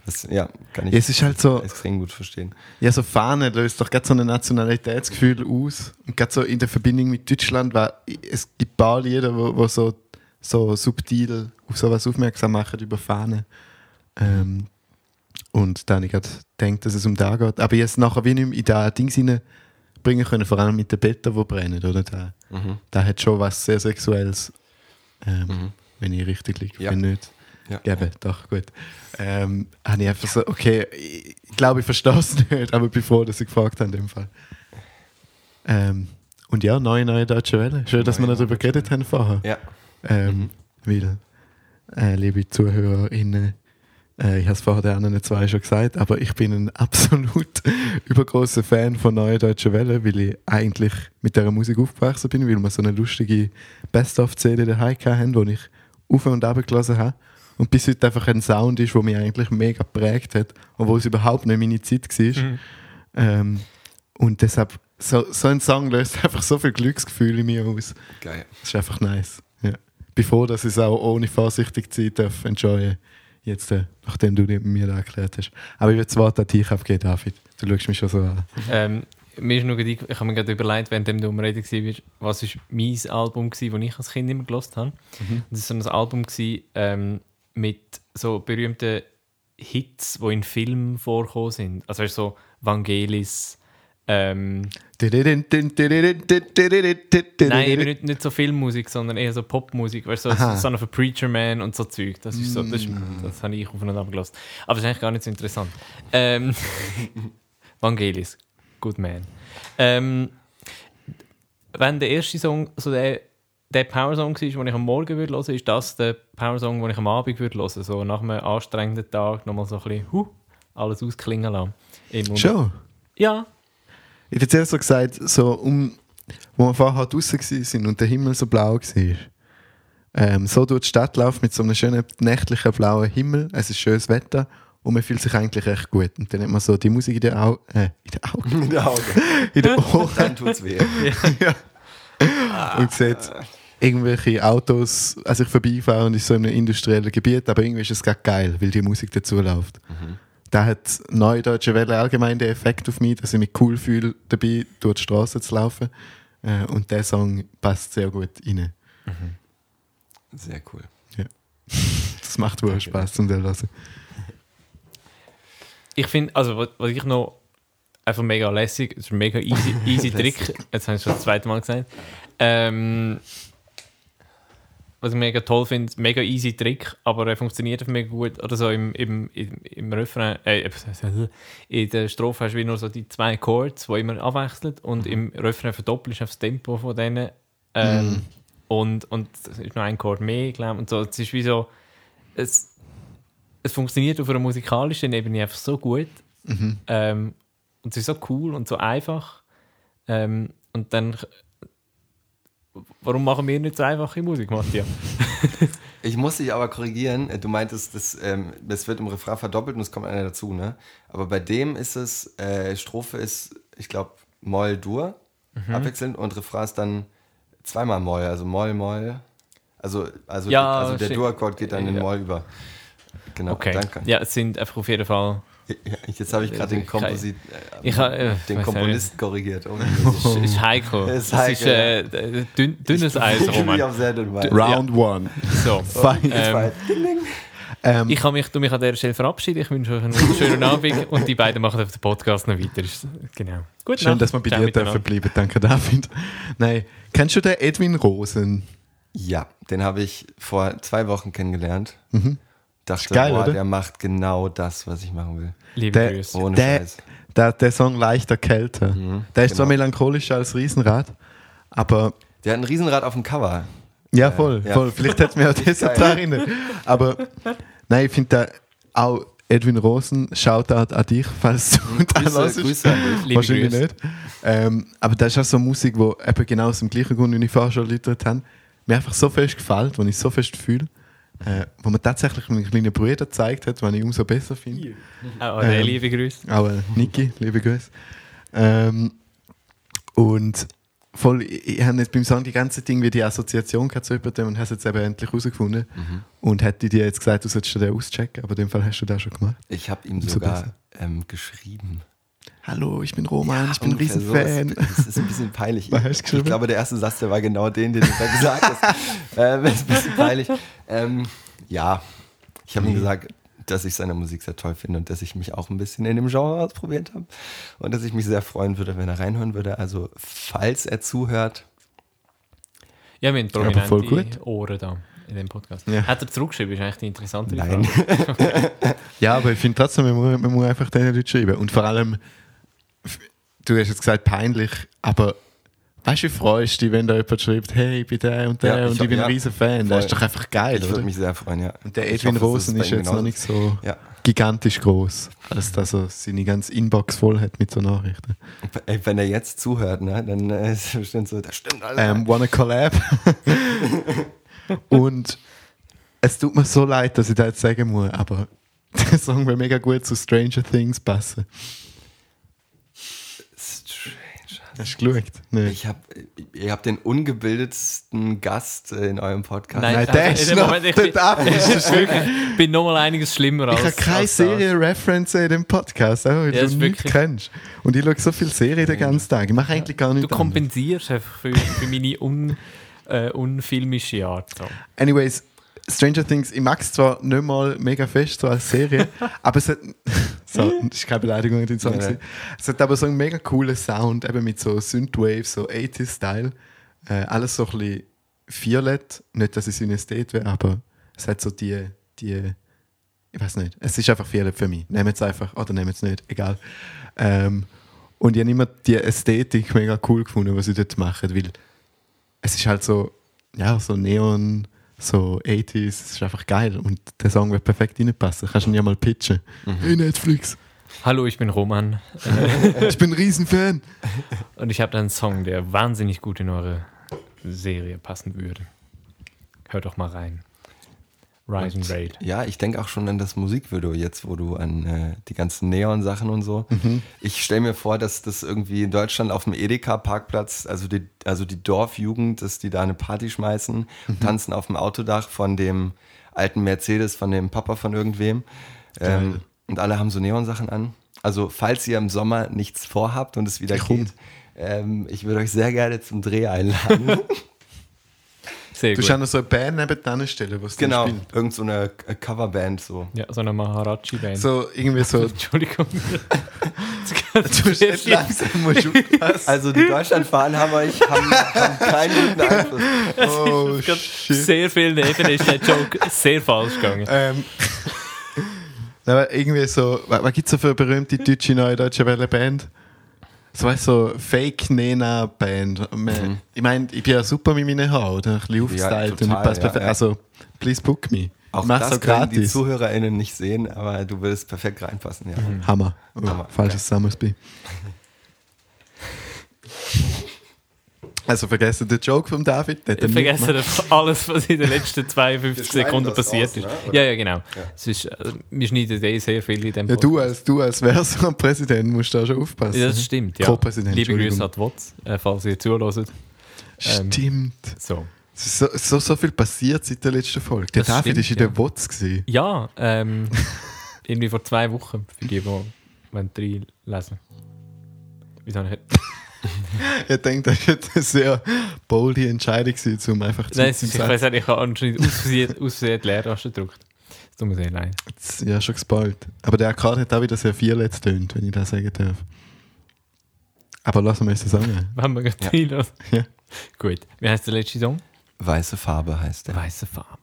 Das, ja, kann ich Mhm. Ja, es ist halt so- extrem gut verstehen. Ja, so Fahne löst doch gerade so ein Nationalitätsgefühl aus. Und gerade so in der Verbindung mit Deutschland, weil es gibt ein paar Lieder, wo, wo so, so subtil auf sowas aufmerksam machen über Fahne. Ähm, und da habe ich gerade gedacht, dass es um da geht. Aber jetzt nachher wie nicht mehr in das Ding bringen können, vor allem mit den Betten, die brennen, oder? Da, Mhm. da hat schon was sehr Sexuelles, ähm, wenn ich richtig liege. Ja. Wenn nicht, Ja. gebe, doch, gut. Ähm, habe ich einfach so, okay, ich glaube, ich verstehe es nicht, aber bin froh, dass ich gefragt habe in dem Fall. Ähm, und ja, neue, neue Deutsche Welle. Schön, dass wir Neue, noch darüber geredet haben vorher. Ja, Ähm, Weil, äh, liebe ZuhörerInnen, äh, ich habe es vorher den anderen zwei schon gesagt, aber ich bin ein absolut übergroßer Fan von Neue Deutsche Welle, weil ich eigentlich mit dieser Musik aufgewachsen bin, weil wir so eine lustige Best-of-CD daheim hatten, wo ich auf und ab gelassen habe. Und bis heute einfach ein Sound ist, der mich eigentlich mega geprägt hat, obwohl es überhaupt nicht meine Zeit war. Ähm, und deshalb, so, so ein Song löst einfach so viel Glücksgefühl in mir aus. geil. Das ist einfach nice. Ja. Bevor dass ich es auch ohne vorsichtig zu sein darf, enjoyen. Jetzt, äh, nachdem du mir das erklärt hast. Aber ich will das Wort an dich abgeben, David. Du schaust mich schon so an. Ähm, mir ist nur gerade, ich habe mir gerade überlegt, während du am Reden warst, was ist mein Album war, das ich als Kind immer gelost habe. Das ist so ein Album gewesen, ähm, mit so berühmten Hits, die in Filmen vorkommen sind. Also weißt, so Vangelis. Ähm, nein, eben nicht, nicht so Filmmusik, sondern eher so Popmusik. Weißt du, so. Son of a Preacher Man und so Zeug. Das ist so, das, ist, das habe ich auf und ab gelassen. Aber das ist eigentlich gar nicht so interessant. Ähm, Vangelis, good man. Ähm, wenn der erste Song so der, der Power-Song war, den ich am Morgen würde hören, ist das der Power-Song, den ich am Abend würde hören. So nach einem anstrengenden Tag nochmal so ein bisschen huh, alles ausklingen lassen. Schon. Ja. Ich hätte zuerst so gesagt, so um, wo wir vorher draußen waren und der Himmel so blau war. Ähm, so durch die Stadt läuft mit so einem schönen nächtlichen blauen Himmel. Es ist schönes Wetter und man fühlt sich eigentlich recht gut. Und dann hat man so die Musik in den Augen, äh, in den Augen, In der Auge. in den Ohren. Dann tut's weh. und sieht irgendwelche Autos an sich vorbeifahren und ist so in einem industriellen Gebiet, aber irgendwie ist es gerade geil, weil die Musik dazu läuft. Da hat Neue Deutsche Welle allgemein den Effekt auf mich, dass ich mich cool fühle, dabei durch die Straße zu laufen. Äh, und der Song passt sehr gut rein. Sehr cool. Das macht wohl Spaß zum hören. Ich finde, also was, was ich noch einfach mega lässig, es ist ein mega easy, easy Trick, jetzt habe ich es schon das zweite Mal gesagt. Ähm, was ich mega toll finde, mega easy Trick, aber er funktioniert mega gut. Oder so im, im, im, im Refrain, äh, in der Strophe hast du wie nur so die zwei Chords, die immer abwechseln und im Refrain verdoppelst du das Tempo von denen. Ähm, und, und es ist noch ein Chord mehr, glaube ich. Und so, es ist wie so, es, es funktioniert auf einer musikalischen Ebene einfach so gut. Ähm, und es ist so cool und so einfach. Ähm, und dann. Warum machen wir nicht so einfache Musik, Matthias? Ich muss dich aber korrigieren. Du meintest, das, ähm, das wird im Refrain verdoppelt und es kommt einer dazu, ne? Aber bei dem ist es, äh, Strophe ist, ich glaube, Moll, Dur, Mhm. abwechselnd und Refrain ist dann zweimal Moll, also Moll, Moll. Also, also, Ja, also der. Dur-Akkord geht dann in Ja. Moll über. Genau, Okay. danke. Ja, es sind einfach auf jeden Fall. Ja, Jetzt habe ich gerade den, Komposit, äh, Ich ha- äh, den Komponisten korrigiert. Oh, Es ist, ist heikel. Es Es ist ist, heikel, äh, dünn, dünnes Eis, ich mich Roman. auf sehr dünn Weiß. Round one. So. Fight. Ähm, Ähm, ich kann mich, du mich an dieser Stelle verabschieden. Ich wünsche euch einen wunderschönen Abend und die beiden machen auf den Podcast noch weiter. Ist- Genau. Gut, schön, dass wir bei dir dürfen bleiben. Danke, David. Nein, kennst du den Edwin Rosen? Ja, den habe ich vor zwei Wochen kennengelernt. Dachte, geil, boah, oder? der macht genau das, was ich machen will. Liebe Der, Grüße. Ohne der, Scheiß. der, der Song Leichter Kälte. der ist zwar genau. melancholischer als Riesenrad, aber Der hat ein Riesenrad auf dem Cover. ja, voll, ja. voll. Vielleicht hätte mir auch das Geil. da erinnert. Aber nein, ich finde auch Edwin Rosen, Shoutout an dich, falls du da Grüße, hörst. Grüße an dich. Liebe Wahrscheinlich Grüße. nicht. Ähm, aber das ist auch so Musik, wo eben genau aus dem gleichen Grund, wie ich vorher schon erläutert habe, mir einfach so fest gefällt, wo ich so fest fühle, äh, wo mir tatsächlich meinen kleinen Brüder gezeigt hat, was ich umso besser finde. Auch an Ähm, liebe Grüße. Aber Niki, liebe Grüße. Ähm, und voll, ich, ich habe jetzt beim Song die ganze Ding wie die Assoziation gehabt zu jemandem und habe es jetzt eben endlich herausgefunden. Mhm. Und hätte dir jetzt gesagt, du solltest den auschecken, aber in dem Fall hast du das schon gemacht. Ich habe ihm Umso sogar ähm, geschrieben. Hallo, ich bin Roman, ich bin ein Riesenfan. so. Das ist ein bisschen peinlich. Ich, ich glaube, der erste Satz, der war genau den, den du da gesagt hast. ähm, ist ein bisschen peinlich. Ähm, ja, ich habe ihm gesagt, dass ich seine Musik sehr toll finde und dass ich mich auch ein bisschen in dem Genre ausprobiert habe. Und dass ich mich sehr freuen würde, wenn er reinhören würde. Also, falls er zuhört, Ja, wir haben prominente Ohren da in dem Podcast. Ja. Hat er zurückgeschrieben? Ist eigentlich die interessante Nein. Frage. Ja, aber ich finde trotzdem, man muss, man muss einfach den Leuten schreiben. Und vor allem, du hast jetzt gesagt, peinlich, aber weißt du, wie freust du dich, wenn da jemand schreibt, hey, ich bin der und der Ja, ich und ich bin ja, ein riesen Fan. voll. Das ist doch einfach geil, ich oder? würde mich sehr freuen, ja. Und der Edwin hoffe, Rosen ist jetzt noch nicht so Ja. gigantisch groß, als dass er seine ganze Inbox voll hat mit so Nachrichten. Ey, wenn er jetzt zuhört, ne, dann äh, ist es bestimmt so, das stimmt alles. Ähm, wanna collab? und es tut mir so leid, dass ich das jetzt sagen muss, aber der Song will mega gut zu Stranger Things passen. Hast du geschaut? Nee. Ich habe ihr habt den ungebildetsten Gast in eurem Podcast. Nein, Nein, also der in ist Moment, ich bin- ist wirklich, ich bin nochmal einiges schlimmer als Ich habe keine. Serie-Reference in dem Podcast, einfach weil Ja, du ist nichts wirklich- kennst. Und ich schaue so viel Serie den ganzen Tag. Ich mache eigentlich gar Du nichts anderes. kompensierst einfach für, für meine un, äh, unfilmische Art. So. Anyways, Stranger Things, ich mag es zwar nicht mal mega fest so als Serie, aber es hat. So, das ist keine Beleidigung in den Song. Gewesen. Es hat aber so einen mega coolen Sound, eben mit so Synthwave, so 80s-Style. Äh, alles so ein bisschen violett. Nicht, dass es Synästhet wäre, aber es hat so die, die. Ich weiß nicht. Es ist einfach violett für mich. Nehmt es einfach oder nehmt es nicht, egal. Ähm, und ich habe immer die Ästhetik mega cool gefunden, was sie dort machen, weil es ist halt so, ja, so Neon, so 80s, es ist einfach geil und der Song wird perfekt reinpassen. Kannst du ihn ja mal pitchen. Hey Netflix, Hallo, ich bin Roman ich bin ein Riesenfan. und ich habe einen Song, der wahnsinnig gut in eure Serie passen würde. Hört doch mal rein. Rise and Raid. Ja, ich denke auch schon an das Musikvideo jetzt, wo du an äh, die ganzen Neon-Sachen und so. Mhm. Ich stelle mir vor, dass das irgendwie in Deutschland auf dem Edeka-Parkplatz, also die, also die Dorfjugend, dass die da eine Party schmeißen, Mhm. tanzen auf dem Autodach von dem alten Mercedes, von dem Papa von irgendwem. Ähm, und alle haben so Neon-Sachen an. Also, falls ihr im Sommer nichts vorhabt und es wieder Ich geht, ähm, ich würde euch sehr gerne zum Dreh einladen. Sehr Du kannst so eine Band nebenan stellen, was du genau, spielst. irgend so eine Coverband so. Ja, so eine Maharaji-Band. So irgendwie so, Entschuldigung. du musst langsam musst. Also die Deutschlandfahnen haben euch haben, haben keinen guten Einfluss. Oh shit. sehr vielen Ebenen ist der Joke sehr falsch gegangen. Ähm, aber irgendwie so, was, was gibt es so für eine berühmte deutsche, neue deutsche Welle Band? So weißt so Fake-Nena-Band. Ich meine, ich bin ja super mit meinen Haaren, oder? Ein bisschen aufgestylt und total, ich passe ja, perfekt. ja. Also, please book me. Auch ich mach's das auch können die gratis. ZuhörerInnen nicht sehen, aber du würdest perfekt reinpassen, ja. Hammer. Oh, Hammer, Falsches Summersby. Also vergessen den Joke von David. den Ich vergesse alles, was in den letzten 52 Wir schneiden Sekunden passiert raus, ist. ne? Ja, ja, genau. Es ist, äh, wir schneiden eh sehr viel in dem Ja, du als, du als Verso-Präsident musst da schon aufpassen. Ja, das stimmt, ja. Co-Präsident, Liebe Grüße an die WOTS, äh, falls ihr zuhört. Ähm, Stimmt. So. Es ist So, so, so viel passiert seit der letzten Folge. Der Das David stimmt, ist in ja. der WOTS. gewesen. Ja, ähm, irgendwie vor zwei Wochen, für die, die wollen reinlesen Wieso habe ich denke, das war jetzt eine sehr bolde Entscheidung, gewesen, um einfach zu Nein, es ist, ich weiß nicht, ich habe anscheinend aus Versehen, die Leertaste gedrückt. Das tut mir sehr leid. Ja, schon gespoilt. Aber der Akkord hat auch wieder sehr vierletzt tönt, wenn ich das sagen darf. Aber lassen wir es sagen. Wenn wir Ja. gerade reinlassen. Ja. Gut. Wie heißt der letzte Song? Weiße Farbe heißt der. Weiße Farbe.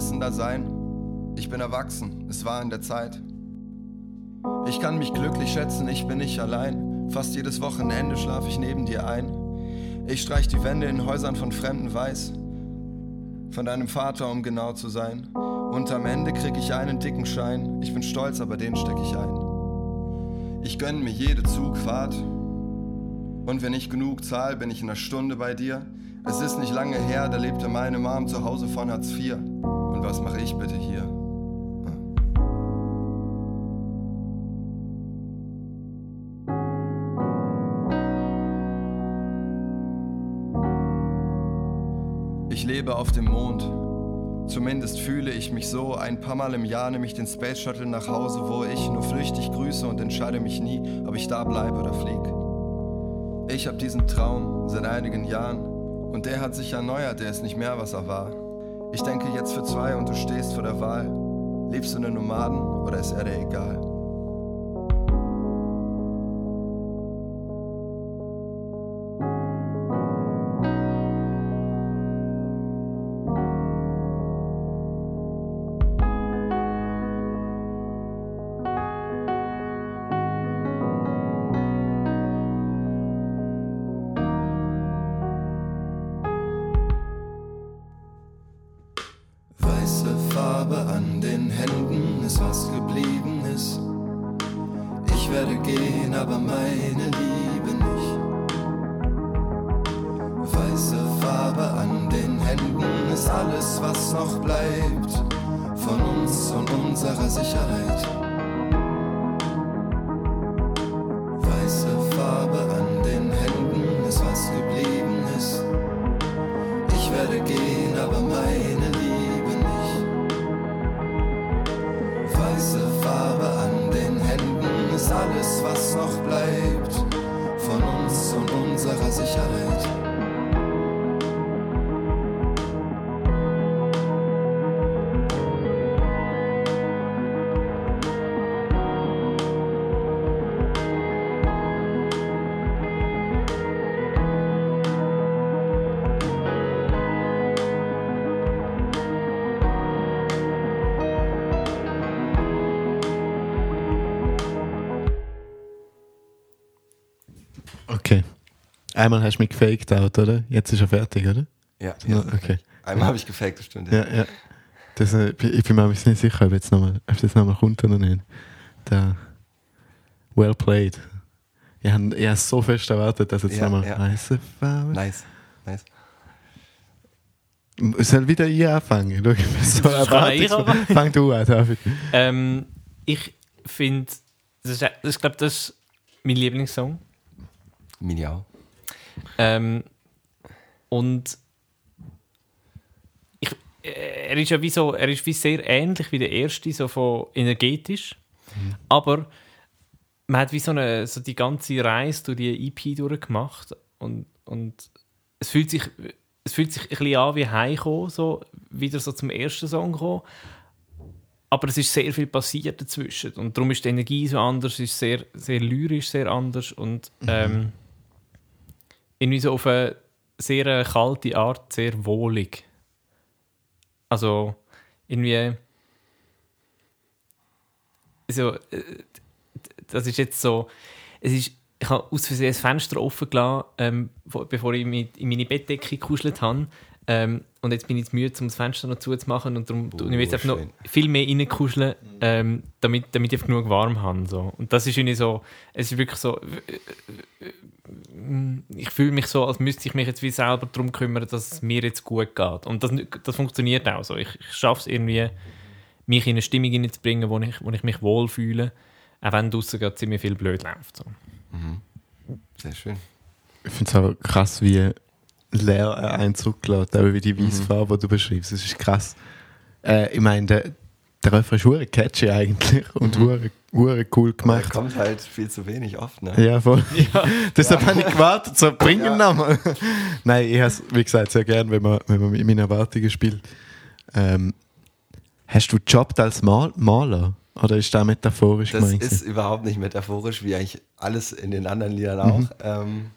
Unwissender sein? Ich bin erwachsen, es war in der Zeit. Ich kann mich glücklich schätzen, ich bin nicht allein. Fast jedes Wochenende schlaf ich neben dir ein. Ich streich die Wände in Häusern von Fremden weiß. Von deinem Vater, um genau zu sein. Und am Ende krieg ich einen dicken Schein. Ich bin stolz, aber den steck ich ein. Ich gönn mir jede Zugfahrt. Und wenn ich genug zahl, bin ich in einer Stunde bei dir. Es ist nicht lange her, da lebte meine Mom zu Hause von Hartz IV. Und was mache ich bitte hier? Ich lebe auf dem Mond. Zumindest fühle ich mich so. Ein paar Mal im Jahr nehme ich den Space Shuttle nach Hause, wo ich nur flüchtig grüße und entscheide mich nie, ob ich da bleibe oder flieg. Ich hab diesen Traum seit einigen Jahren und der hat sich erneuert, der ist nicht mehr, was er war. Ich denke jetzt für zwei und du stehst vor der Wahl. Liebst du einen Nomaden oder ist er dir egal? Einmal hast du mich gefaked out, oder? Jetzt ist er fertig, oder? Ja, Ja, okay. Einmal habe ich gefaked, das stimmt. Ja, ja. Das, äh, ich bin mir ein bisschen nicht sicher, ob, jetzt noch mal, ob das nochmal kommt oder nicht. Der well played. Ich habe hab so fest erwartet, dass jetzt Ja, nochmal ja. Nice, nice. Ich soll wieder ich anfangen. Schau, so? Fang du an, David. Ähm, ich finde, das ist, glaube das ist mein Lieblingssong. Mini auch. Ähm, und ich, äh, er ist ja wie so, er ist wie sehr ähnlich wie der erste, so von energetisch. Aber man hat wie so, eine, so die ganze Reise durch die EP durchgemacht und, und es fühlt sich es fühlt sich ein bisschen an wie heimkommen, so wieder so zum ersten Song kommen. Aber es ist sehr viel passiert dazwischen und darum ist die Energie so anders, es ist sehr, sehr lyrisch, sehr anders und ähm, irgendwie so auf eine sehr äh, kalte Art sehr wohlig. Also irgendwie also, äh, das ist jetzt so, es ist ich habe aus Versehen das Fenster offen gelassen, ähm, bevor ich mich in meine Bettdecke gekuschelt habe. Ähm, und jetzt bin ich zu müde, um das Fenster noch zuzumachen und darum tue ich jetzt einfach noch viel mehr reinkuscheln, ähm, damit, damit ich genug warm habe. So. Und das ist irgendwie so, es ist wirklich so, ich fühle mich so, als müsste ich mich jetzt wie selber darum kümmern, dass es mir jetzt gut geht. Und das, das funktioniert auch so. Ich, ich schaffe es irgendwie, mich in eine Stimmung hineinzubringen, wo ich, wo ich mich wohlfühle, auch wenn draußen gerade ziemlich viel blöd läuft. So. Sehr schön. Ich finde es auch krass, wie leer er einen aber wie die weiße Farbe, die du beschreibst. Das ist krass. Äh, ich meine, der, der Refrain ist hure catchy eigentlich und hure hure cool gemacht. kommt halt viel zu wenig oft, ne? Ja, voll. Deshalb habe ich gewartet, so bringen ja. nochmal. Nein, ich habe es, wie gesagt, sehr gern, wenn man, wenn man mit meinen Erwartungen spielt. Ähm, hast du gejobbt als Mal Maler? Oder ist das metaphorisch Das gemeint? ist überhaupt nicht metaphorisch, wie eigentlich alles in den anderen Liedern auch. Mhm. Ähm,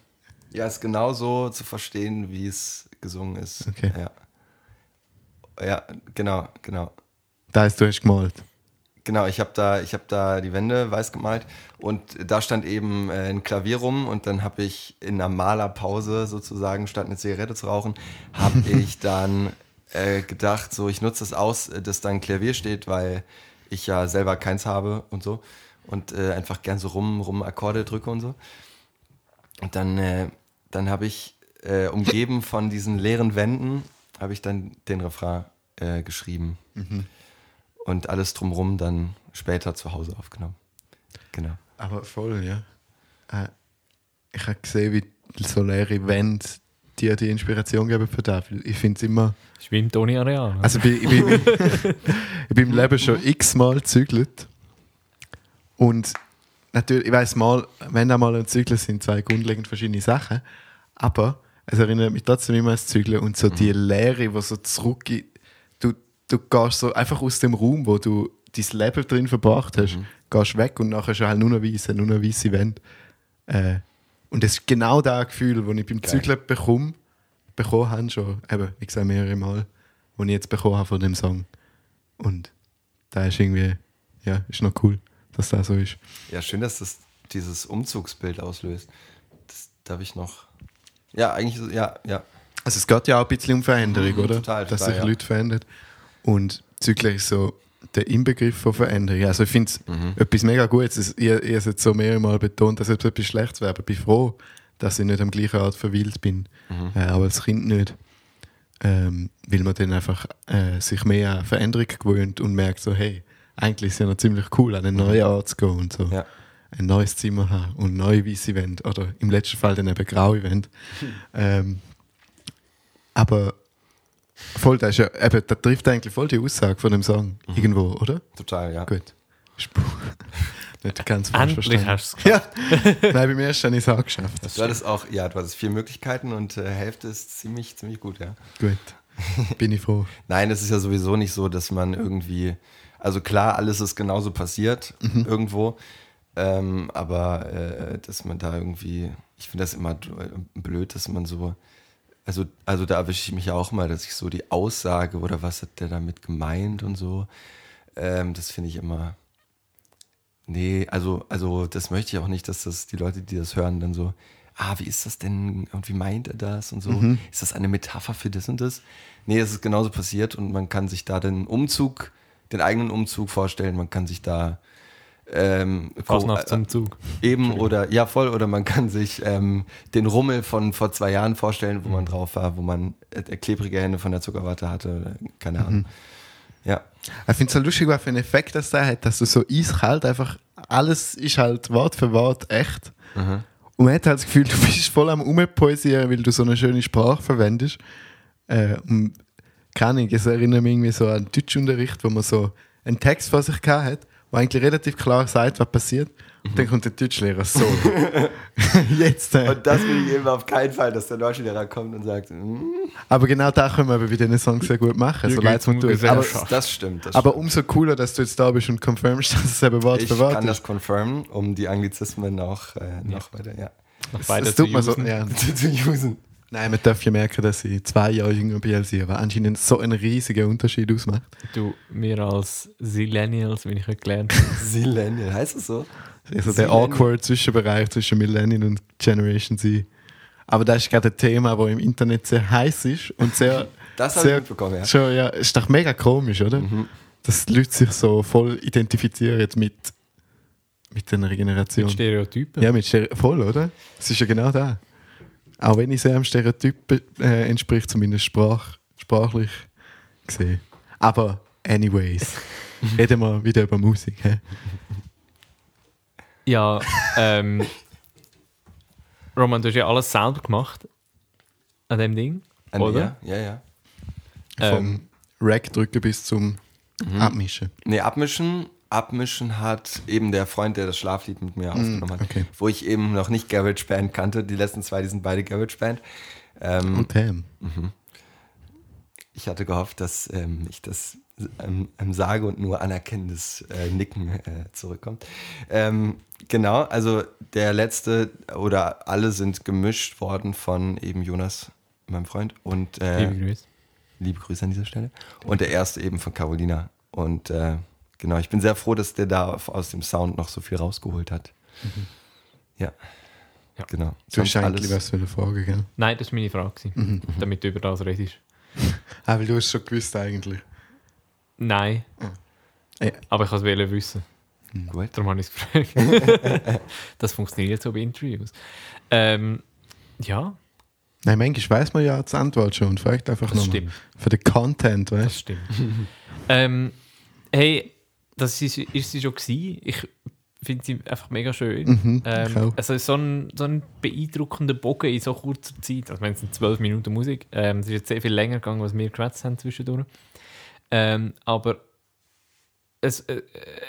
ja, ist genauso zu verstehen, wie es gesungen ist. Okay. Ja. ja, genau, genau. da heißt, du hast gemalt. Genau, ich habe da, ich hab da die Wände weiß gemalt und da stand eben äh, ein Klavier rum und dann habe ich in einer Malerpause sozusagen, statt eine Zigarette zu rauchen, habe ich dann äh, gedacht, so ich nutze das aus, dass da ein Klavier steht, weil ich ja selber keins habe und so und äh, einfach gern so rum, rum Akkorde drücke und so. Und dann, äh, dann habe ich, äh, umgeben von diesen leeren Wänden, habe ich dann den Refrain äh, geschrieben und alles drumrum dann später zu Hause aufgenommen. Genau. Aber voll, ja. Äh, ich habe gesehen, wie so leere Wände dir die Inspiration geben für das. Ich finde es immer. Ist wie im Toni Areal. Also ich bin, ich bin, ich bin im Leben schon x-mal gezügelt. Und natürlich, ich weiß mal, wenn da mal ein Zügeln sind zwei grundlegend verschiedene Sachen. Aber es erinnert mich trotzdem immer an das Zügeln und so die Leere, die so zurück. Du, du gehst so einfach aus dem Raum, wo du dein Leben drin verbracht hast, gehst weg und nachher schon halt nur noch weiße, nur noch weiße Wände. Äh, und das ist genau das Gefühl, das ich beim Geil. Zügeln bekomme, bekommen habe, schon, eben, wie gesagt, mehrere Mal, das ich jetzt bekommen habe von dem Song. Und da ist irgendwie, ja, ist noch cool, dass das so ist. Ja, schön, dass das dieses Umzugsbild auslöst. Das darf ich noch. Ja, eigentlich, so- ja, ja. Also es geht ja auch ein bisschen um Veränderung, Mhm, oder? total, Dass total, sich ja. Leute verändern. Und Zügeln ist so der Inbegriff von Veränderung. Also ich finde es Mhm. etwas mega Gutes. Es- Ihr, ihr habt jetzt so mehrere Mal betont, dass es etwas Schlechtes wäre. Aber ich bin froh, dass ich nicht am gleichen Art verweilt bin. Mhm. Äh, aber als Kind nicht. Ähm, weil man dann einfach äh, sich mehr an Veränderung gewöhnt und merkt so, hey, eigentlich ist es ja noch ziemlich cool, an eine neue Art zu gehen und so. Mhm. Ja. Ein neues Zimmer haben und neue weiße Wände. Oder im letzten Fall dann eben graue Wände. ähm, aber voll, das, ist ja, eben, das trifft eigentlich voll die Aussage von dem Song. Mhm. Irgendwo, oder? Total, ja. Gut. Spur. Nicht ganz falsch verstanden. hast du es Ja. Nein, beim ersten habe ich es auch geschafft. Du hattest auch, ja, du hattest vier Möglichkeiten und äh, Hälfte ist ziemlich, ziemlich gut, ja. Gut. Bin ich froh. Nein, es ist ja sowieso nicht so, dass man irgendwie, also klar, alles ist genauso passiert irgendwo, ähm, aber äh, dass man da irgendwie, ich finde das immer d- blöd, dass man so, also, also da erwische ich mich ja auch mal, dass ich so die Aussage oder was hat der damit gemeint und so, ähm, das finde ich immer, nee, also, also das möchte ich auch nicht, dass das die Leute, die das hören, dann so, ah, wie ist das denn und wie meint er das und so, ist das eine Metapher für das und das? Nee, es ist genauso passiert und man kann sich da den Umzug, den eigenen Umzug vorstellen, man kann sich da ähm, Fasnacht äh, zum Zug. Eben oder ja voll oder man kann sich ähm, den Rummel von vor zwei Jahren vorstellen, wo man drauf war, wo man äh, klebrige Hände von der Zuckerwatte hatte, keine Ahnung. Ja, Ich finde es halt lustig, was für einen Effekt das da hat, dass du so eiskalt einfach, alles ist halt Wort für Wort echt. Und man hat halt das Gefühl, du bist voll am Umpoesieren, weil du so eine schöne Sprache verwendest. Äh, und keine Ahnung, es erinnert mich irgendwie so an Deutschunterricht, wo man so einen Text vor sich gehabt hat, wo eigentlich relativ klar sagt, was passiert. Und dann kommt der Deutschlehrer so. Jetzt. Äh. und das will ich eben auf keinen Fall, dass der Deutschlehrer kommt und sagt, "Mm, Aber genau da können wir aber bei diesen Songs sehr gut machen. Hier So leid geht's mir tut. Aber, das stimmt. Das aber stimmt. umso cooler, dass du jetzt da bist und confirmst, dass es eben Wort ich für Wort kann ist. das confirmen, um die Anglizismen auch äh, noch weiter ja. Noch Das, beide das zu tut mir so, ja. zu, zu usen. Nein, man darf ja merken, dass ich zwei Jahre jünger bin als ich, aber anscheinend so einen riesigen Unterschied ausmacht. Du, wir als Zillennials, wie ich heute gelernt habe. Silenial, heißt es so? Also der Millennium. awkward Zwischenbereich zwischen Millennium und Generation Z. Aber das ist gerade ein Thema, das im Internet sehr heiß ist und sehr. Das habe ich mitbekommen, ja. Schon, ja, ist doch mega komisch, oder? Mhm. Dass die Leute sich so voll identifizieren mit, mit einer Generation. Mit Stereotypen. Ja, mit Stere voll, oder? Es ist ja genau da. Auch wenn ich sehr am Stereotyp äh, entspricht, zumindest sprach, sprachlich gesehen. Aber anyways, reden wir wieder über Musik. He? Ja, ähm, Roman, du hast ja alles selber gemacht an dem Ding, An- oder? Ja, ja, ja. Vom Ähm, Rack drücken bis zum Mhm. Abmischen. Nee, abmischen. Abmischen hat eben der Freund, der das Schlaflied mit mir aufgenommen hat. okay. Wo ich eben noch nicht Garage Band kannte. Die letzten zwei, die sind beide Garage Band. Ähm, Und Pam. ich hatte gehofft, dass ähm, ich das ähm, ähm, sage und nur anerkennendes äh, Nicken äh, zurückkommt. Ähm, genau, also der letzte oder alle sind gemischt worden von eben Jonas, meinem Freund, und äh, Liebe Grüße. liebe Grüße an dieser Stelle. Und der erste eben von Carolina. Und äh, genau, ich bin sehr froh, dass der da aus dem Sound noch so viel rausgeholt hat. Ja. Ja. Genau. Du hast eigentlich was für eine Frage, gell? Nein, das war meine Frage, gewesen, damit du über das redest. Ah, weil du hast schon gewusst eigentlich. Nein. Ja. Aber ich wollte es wissen. Gut. Darum habe ich es gefragt. das funktioniert so bei Interviews. Ähm, ja, Nein, manchmal weiß man ja die Antwort schon und fragt einfach das nochmal. Für den Content, Das weißt stimmt. ähm, hey, das ist, ist sie schon gewesen. Ich finde sie einfach mega schön. Mhm, ähm, also so ein, so ein beeindruckender Bogen in so kurzer Zeit. Also, wenn es sind zwölf Minuten Musik. Ähm, es ist jetzt sehr viel länger gegangen, als wir geschwätzt haben zwischendurch. Ähm, aber es, äh,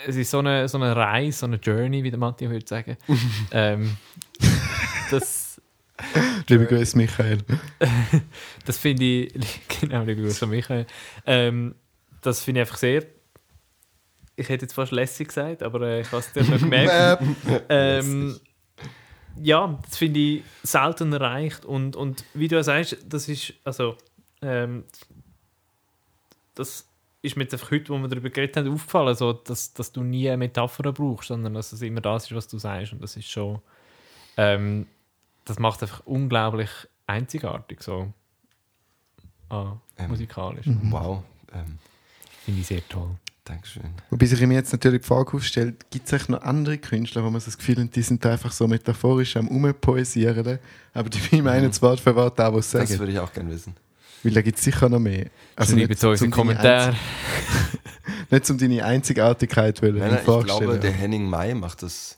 es ist so eine, so eine Reise, so eine Journey, wie der Matthias würde sagen. ähm, das Liebe Grüße, Michael. das finde ich, genau, liebe Grüße Michael. Ähm, das finde ich einfach sehr, ich hätte jetzt fast lässig gesagt, aber äh, ich habe es dir noch gemerkt. ähm, ja, das finde ich selten erreicht und, und wie du sagst, das ist, also, ähm, das ist mir jetzt einfach heute, wo wir darüber geredet haben, aufgefallen, so, dass, dass du nie eine Metapher brauchst, sondern dass es immer das ist, was du sagst und das ist schon, ähm, das macht einfach unglaublich einzigartig, so, ah, Ähm, musikalisch. Wow. Ähm, Finde ich sehr toll. Dankeschön. Wobei sich mir jetzt natürlich die Frage aufstellt, gibt es echt noch andere Künstler, wo man so das Gefühl hat, die sind da einfach so metaphorisch am Umpoesieren, aber die meinen das Wort für Wort auch, was sie Das sagen. würde ich auch gerne wissen. Weil da gibt es sicher noch mehr. Also Schreibt zu uns Kommentaren. Einzig- Nicht um deine Einzigartigkeit wollen, Nein, in nein, ich glaube, der Henning May macht das,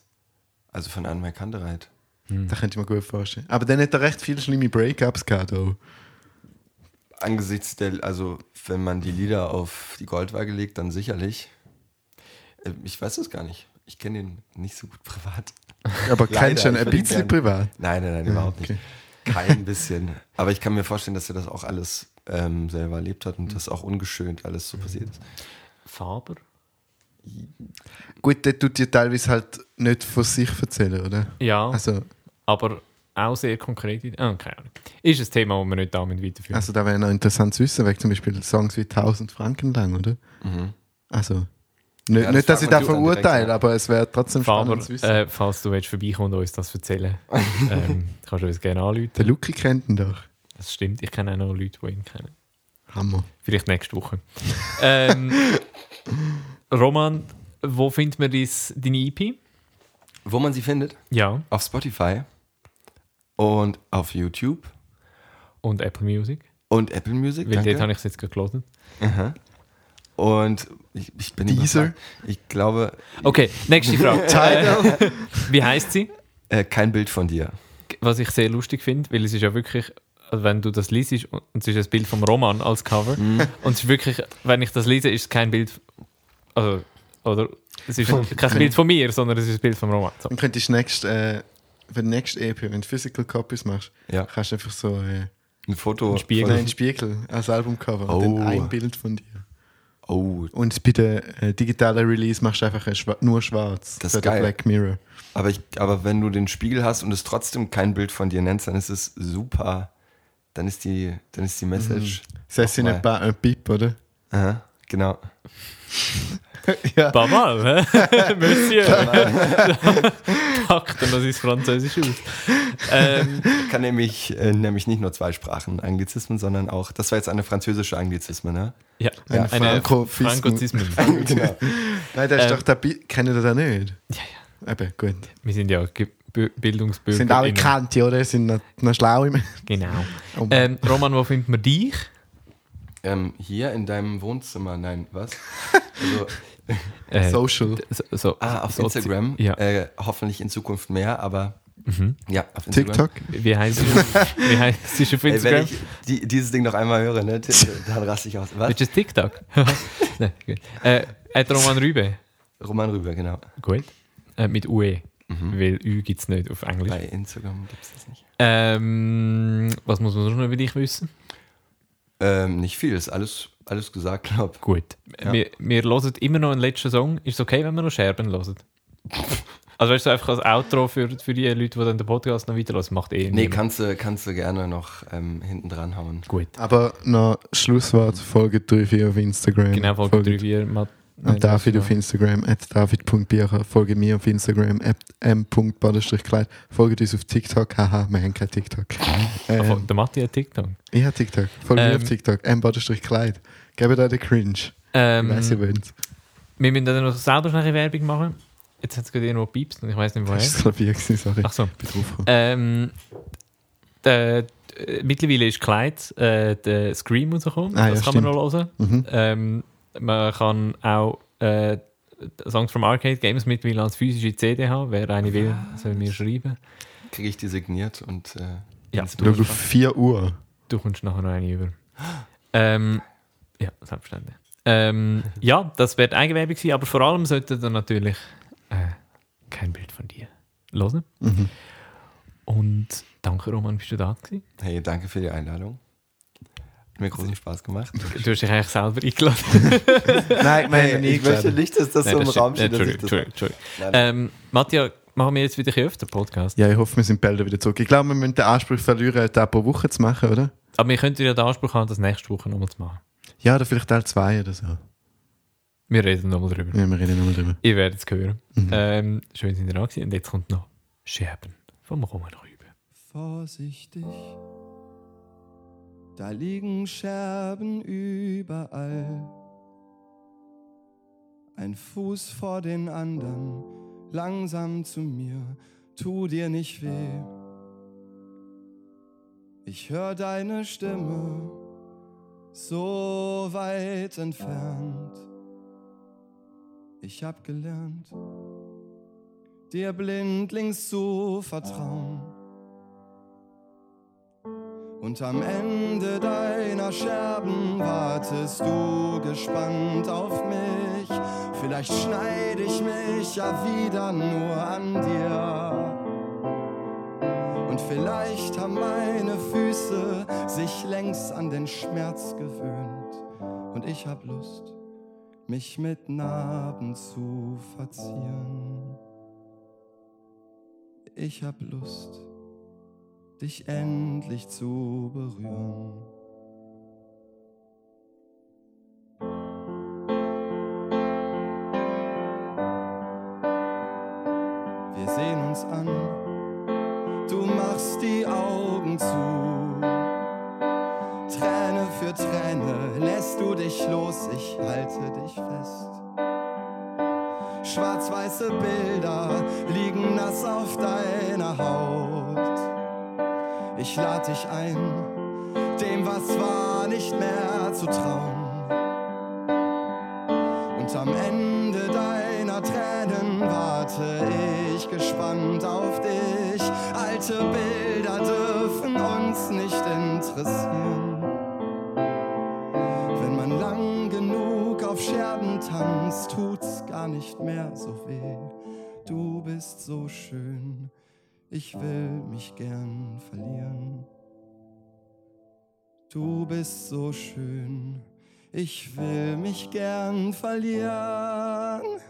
also von Anne Kantereit. Da könnte ich mir gut vorstellen. Aber dann hat er recht viele schlimme Breakups gehabt. Auch. Angesichts der, also wenn man die Lieder auf die Goldwaage legt, dann sicherlich. Äh, Ich weiß es gar nicht. Ich kenne ihn nicht so gut privat. Aber ihn ich ein bisschen privat? Nein, nein, nein, überhaupt okay. nicht. Kein bisschen. Aber ich kann mir vorstellen, dass er das auch alles ähm, selber erlebt hat und das auch ungeschönt alles so passiert ist. Faber? Gut, der tut dir teilweise halt nicht von sich erzählen, oder? Ja, Also, aber auch sehr konkret. Ah, keine Ahnung. Ist ein Thema, das wir nicht damit weiterführen. also da wäre noch interessant zu wissen, weil zum Beispiel Songs wie 1000 Franken lang, oder? Mhm. Also, nicht, Ja, das nicht dass ich das verurteile, aber es wäre trotzdem Faber, spannend zu wissen. äh, falls du willst, vorbeikommst und uns das erzählen ähm, kannst du uns gerne anrufen. der Luki kennt ihn doch. Das stimmt, ich kenne auch noch Leute, die ihn kennen. Hammer. Vielleicht nächste Woche. ähm, Roman, wo findet man dies, deine EP? Wo man sie findet? Ja, Auf Spotify und auf YouTube und Apple Music. und Apple Music. Weil dort danke. habe ich es jetzt. Aha. Und ich, ich bin überfragt. Ich glaube, Okay, nächste Frage. wie heißt sie? äh, kein Bild von dir. Was ich sehr lustig finde, weil es ist ja wirklich, also wenn du das liest und es ist ein Bild vom Roman als Cover Mhm. und es ist wirklich, wenn ich das lese, ist es kein Bild, also, oder es ist kein Bild von mir, sondern es ist ein Bild vom Roman. So. Dann könntest du nächst, äh, für die nächste EP, wenn du Physical Copies machst, Ja. kannst du einfach so äh, Ein Foto. Ein Spiegel. von- einem Spiegel als Albumcover Oh. und dann ein Bild von dir. Oh, Und bei der äh, digitalen Release machst du einfach ein schwa nur schwarz. Das für ist geil. Black Mirror. aber, ich, aber wenn du den Spiegel hast und es trotzdem kein Bild von dir nennst, dann ist es super. Dann ist die, dann ist die Message. Das heißt, in nochmal- etwa ein Pip, oder? Aha, Genau. ja. Pas mal, hä? Monsieur. Packt er noch sein Französisch aus. Ähm, Ich kann nämlich, äh, nämlich nicht nur zwei Sprachen, Anglizismen, sondern auch, das war jetzt eine französische Anglizisme, ne? ja, Ein eine Frankofismus. Frankozismen. genau. Nein, der ist Ähm, doch der. Bi Kennen ihr den nicht? Ja, ja. Eben, gut. Wir sind ja Bildungsbürger. Sind alle Kante, oder? Sind noch, noch schlau im. Genau. Oh. Ähm, Roman, wo findet man dich? Ähm, hier in deinem Wohnzimmer, nein, was? Also, Äh, Social. so, so, ah, auf so- Instagram. Ja. Äh, hoffentlich in Zukunft mehr, aber Mhm. ja, auf Instagram. TikTok. Wie heißt es? Wie heißt es auf Ey, wenn Instagram? ich die, dieses Ding noch einmal höre, ne, dann raste ich aus. Was? Das TikTok? Nein, gut. Äh, hat Roman Rübe. Roman Rüber, genau. Gut. Äh, mit UE. Weil Ü gibt es nicht auf Englisch. Bei Instagram gibt es das nicht. Ähm, was muss man sonst noch über dich wissen? Ähm, nicht viel, ist alles, alles gesagt, glaub. Gut. Ja. Wir, wir hören immer noch einen letzten Song. Ist es okay, wenn wir noch Scherben hören? Also weißt du, einfach als Outro für, für die Leute, die dann den Podcast noch weiterhören, macht eh Nee, niemand. kannst du, kannst du gerne noch ähm, hinten dran hauen. Gut. Aber noch Schlusswort: Folge 34 auf Instagram. Genau, Folge 3, 4, An David auf Instagram, at david.biercher. Folge mir auf Instagram, at m.badestrichkleid. Folgt uns auf TikTok. Haha, wir haben kein TikTok. Ähm, Der Matti hat TikTok. ich habe TikTok. Folge mir Ähm, auf TikTok, m.badestrichkleid. Gebt euch den Cringe. Ich Ähm, weiss, ihr wollt. wir müssen dann noch selber schnell Werbung machen. Jetzt hat es gerade irgendwo piepst und ich weiß nicht woher. Das war das Klavier, sorry. Ach so. Ich bin draufgekommen. Ähm, der, äh, mittlerweile ist Kleid äh, der Scream rausgekommen. Ah, ja, das kann man stimmt. noch hören. Mhm. Ähm, man kann auch äh, Songs from Arcade Games mittlerweile als physische CD haben. Wer eine will, soll mir schreiben. Kriege ich die signiert und äh, Ja, auf Brieffach. 4 Uhr. Du kommst nachher noch eine über. Ähm, ja, selbstverständlich. Ähm, ja, das wird Eigenwerbung sein, aber vor allem sollte dann natürlich äh, kein Bild von dir hören. Mhm. Und danke, Roman, bist du da gewesen? Hey, danke für die Einladung. Hat mir großen Spaß gemacht. Du hast dich eigentlich selber eingeladen. Nein, ihn ich möchte nicht, dass das so im Raum steht. dass ich Entschuldigung, Entschuldigung, Entschuldigung. Nein, Ähm, Matthias, machen wir jetzt wieder ein bisschen öfter Podcast. Ja, ich hoffe, wir sind bald wieder zurück. Ich glaube, wir müssen den Anspruch verlieren, das pro Woche zu machen, oder? Aber wir könnten ja den Anspruch haben, das nächste Woche nochmal zu machen. Ja, oder vielleicht Teil 2 oder so. Wir reden nochmal drüber. Ja, wir reden nochmal drüber. Ihr werdet es hören. Mhm. Ähm, schön, sind ihr da gewesen. Und jetzt kommt noch Scherben vom Roman Rübe. Vorsichtig, da liegen Scherben überall. Ein Fuß vor den anderen, langsam zu mir, tu dir nicht weh. Ich hör deine Stimme so weit entfernt. Ich hab gelernt, dir blindlings zu vertrauen. Und am Ende deiner Scherben wartest du gespannt auf mich. Vielleicht schneide ich mich ja wieder nur an dir. Und vielleicht haben meine Füße sich längst an den Schmerz gewöhnt. Und ich hab Lust, mich mit Narben zu verzieren. Ich hab Lust, dich endlich zu berühren. Wir sehen uns an, du machst die Augen zu. Träne für Träne lässt du dich los, ich halte dich fest. Schwarz-weiße Bilder liegen nass auf deiner Haut. Ich lade dich ein, dem was war nicht mehr zu trauen. Und am Ende deiner Tränen warte ich gespannt auf dich. Alte Bilder dürfen uns nicht interessieren. Wenn man lang genug auf Scherben tanzt, tut's gar nicht mehr so weh. Du bist so schön, ich will mich gern verlieren. Du bist so schön, ich will mich gern verlieren.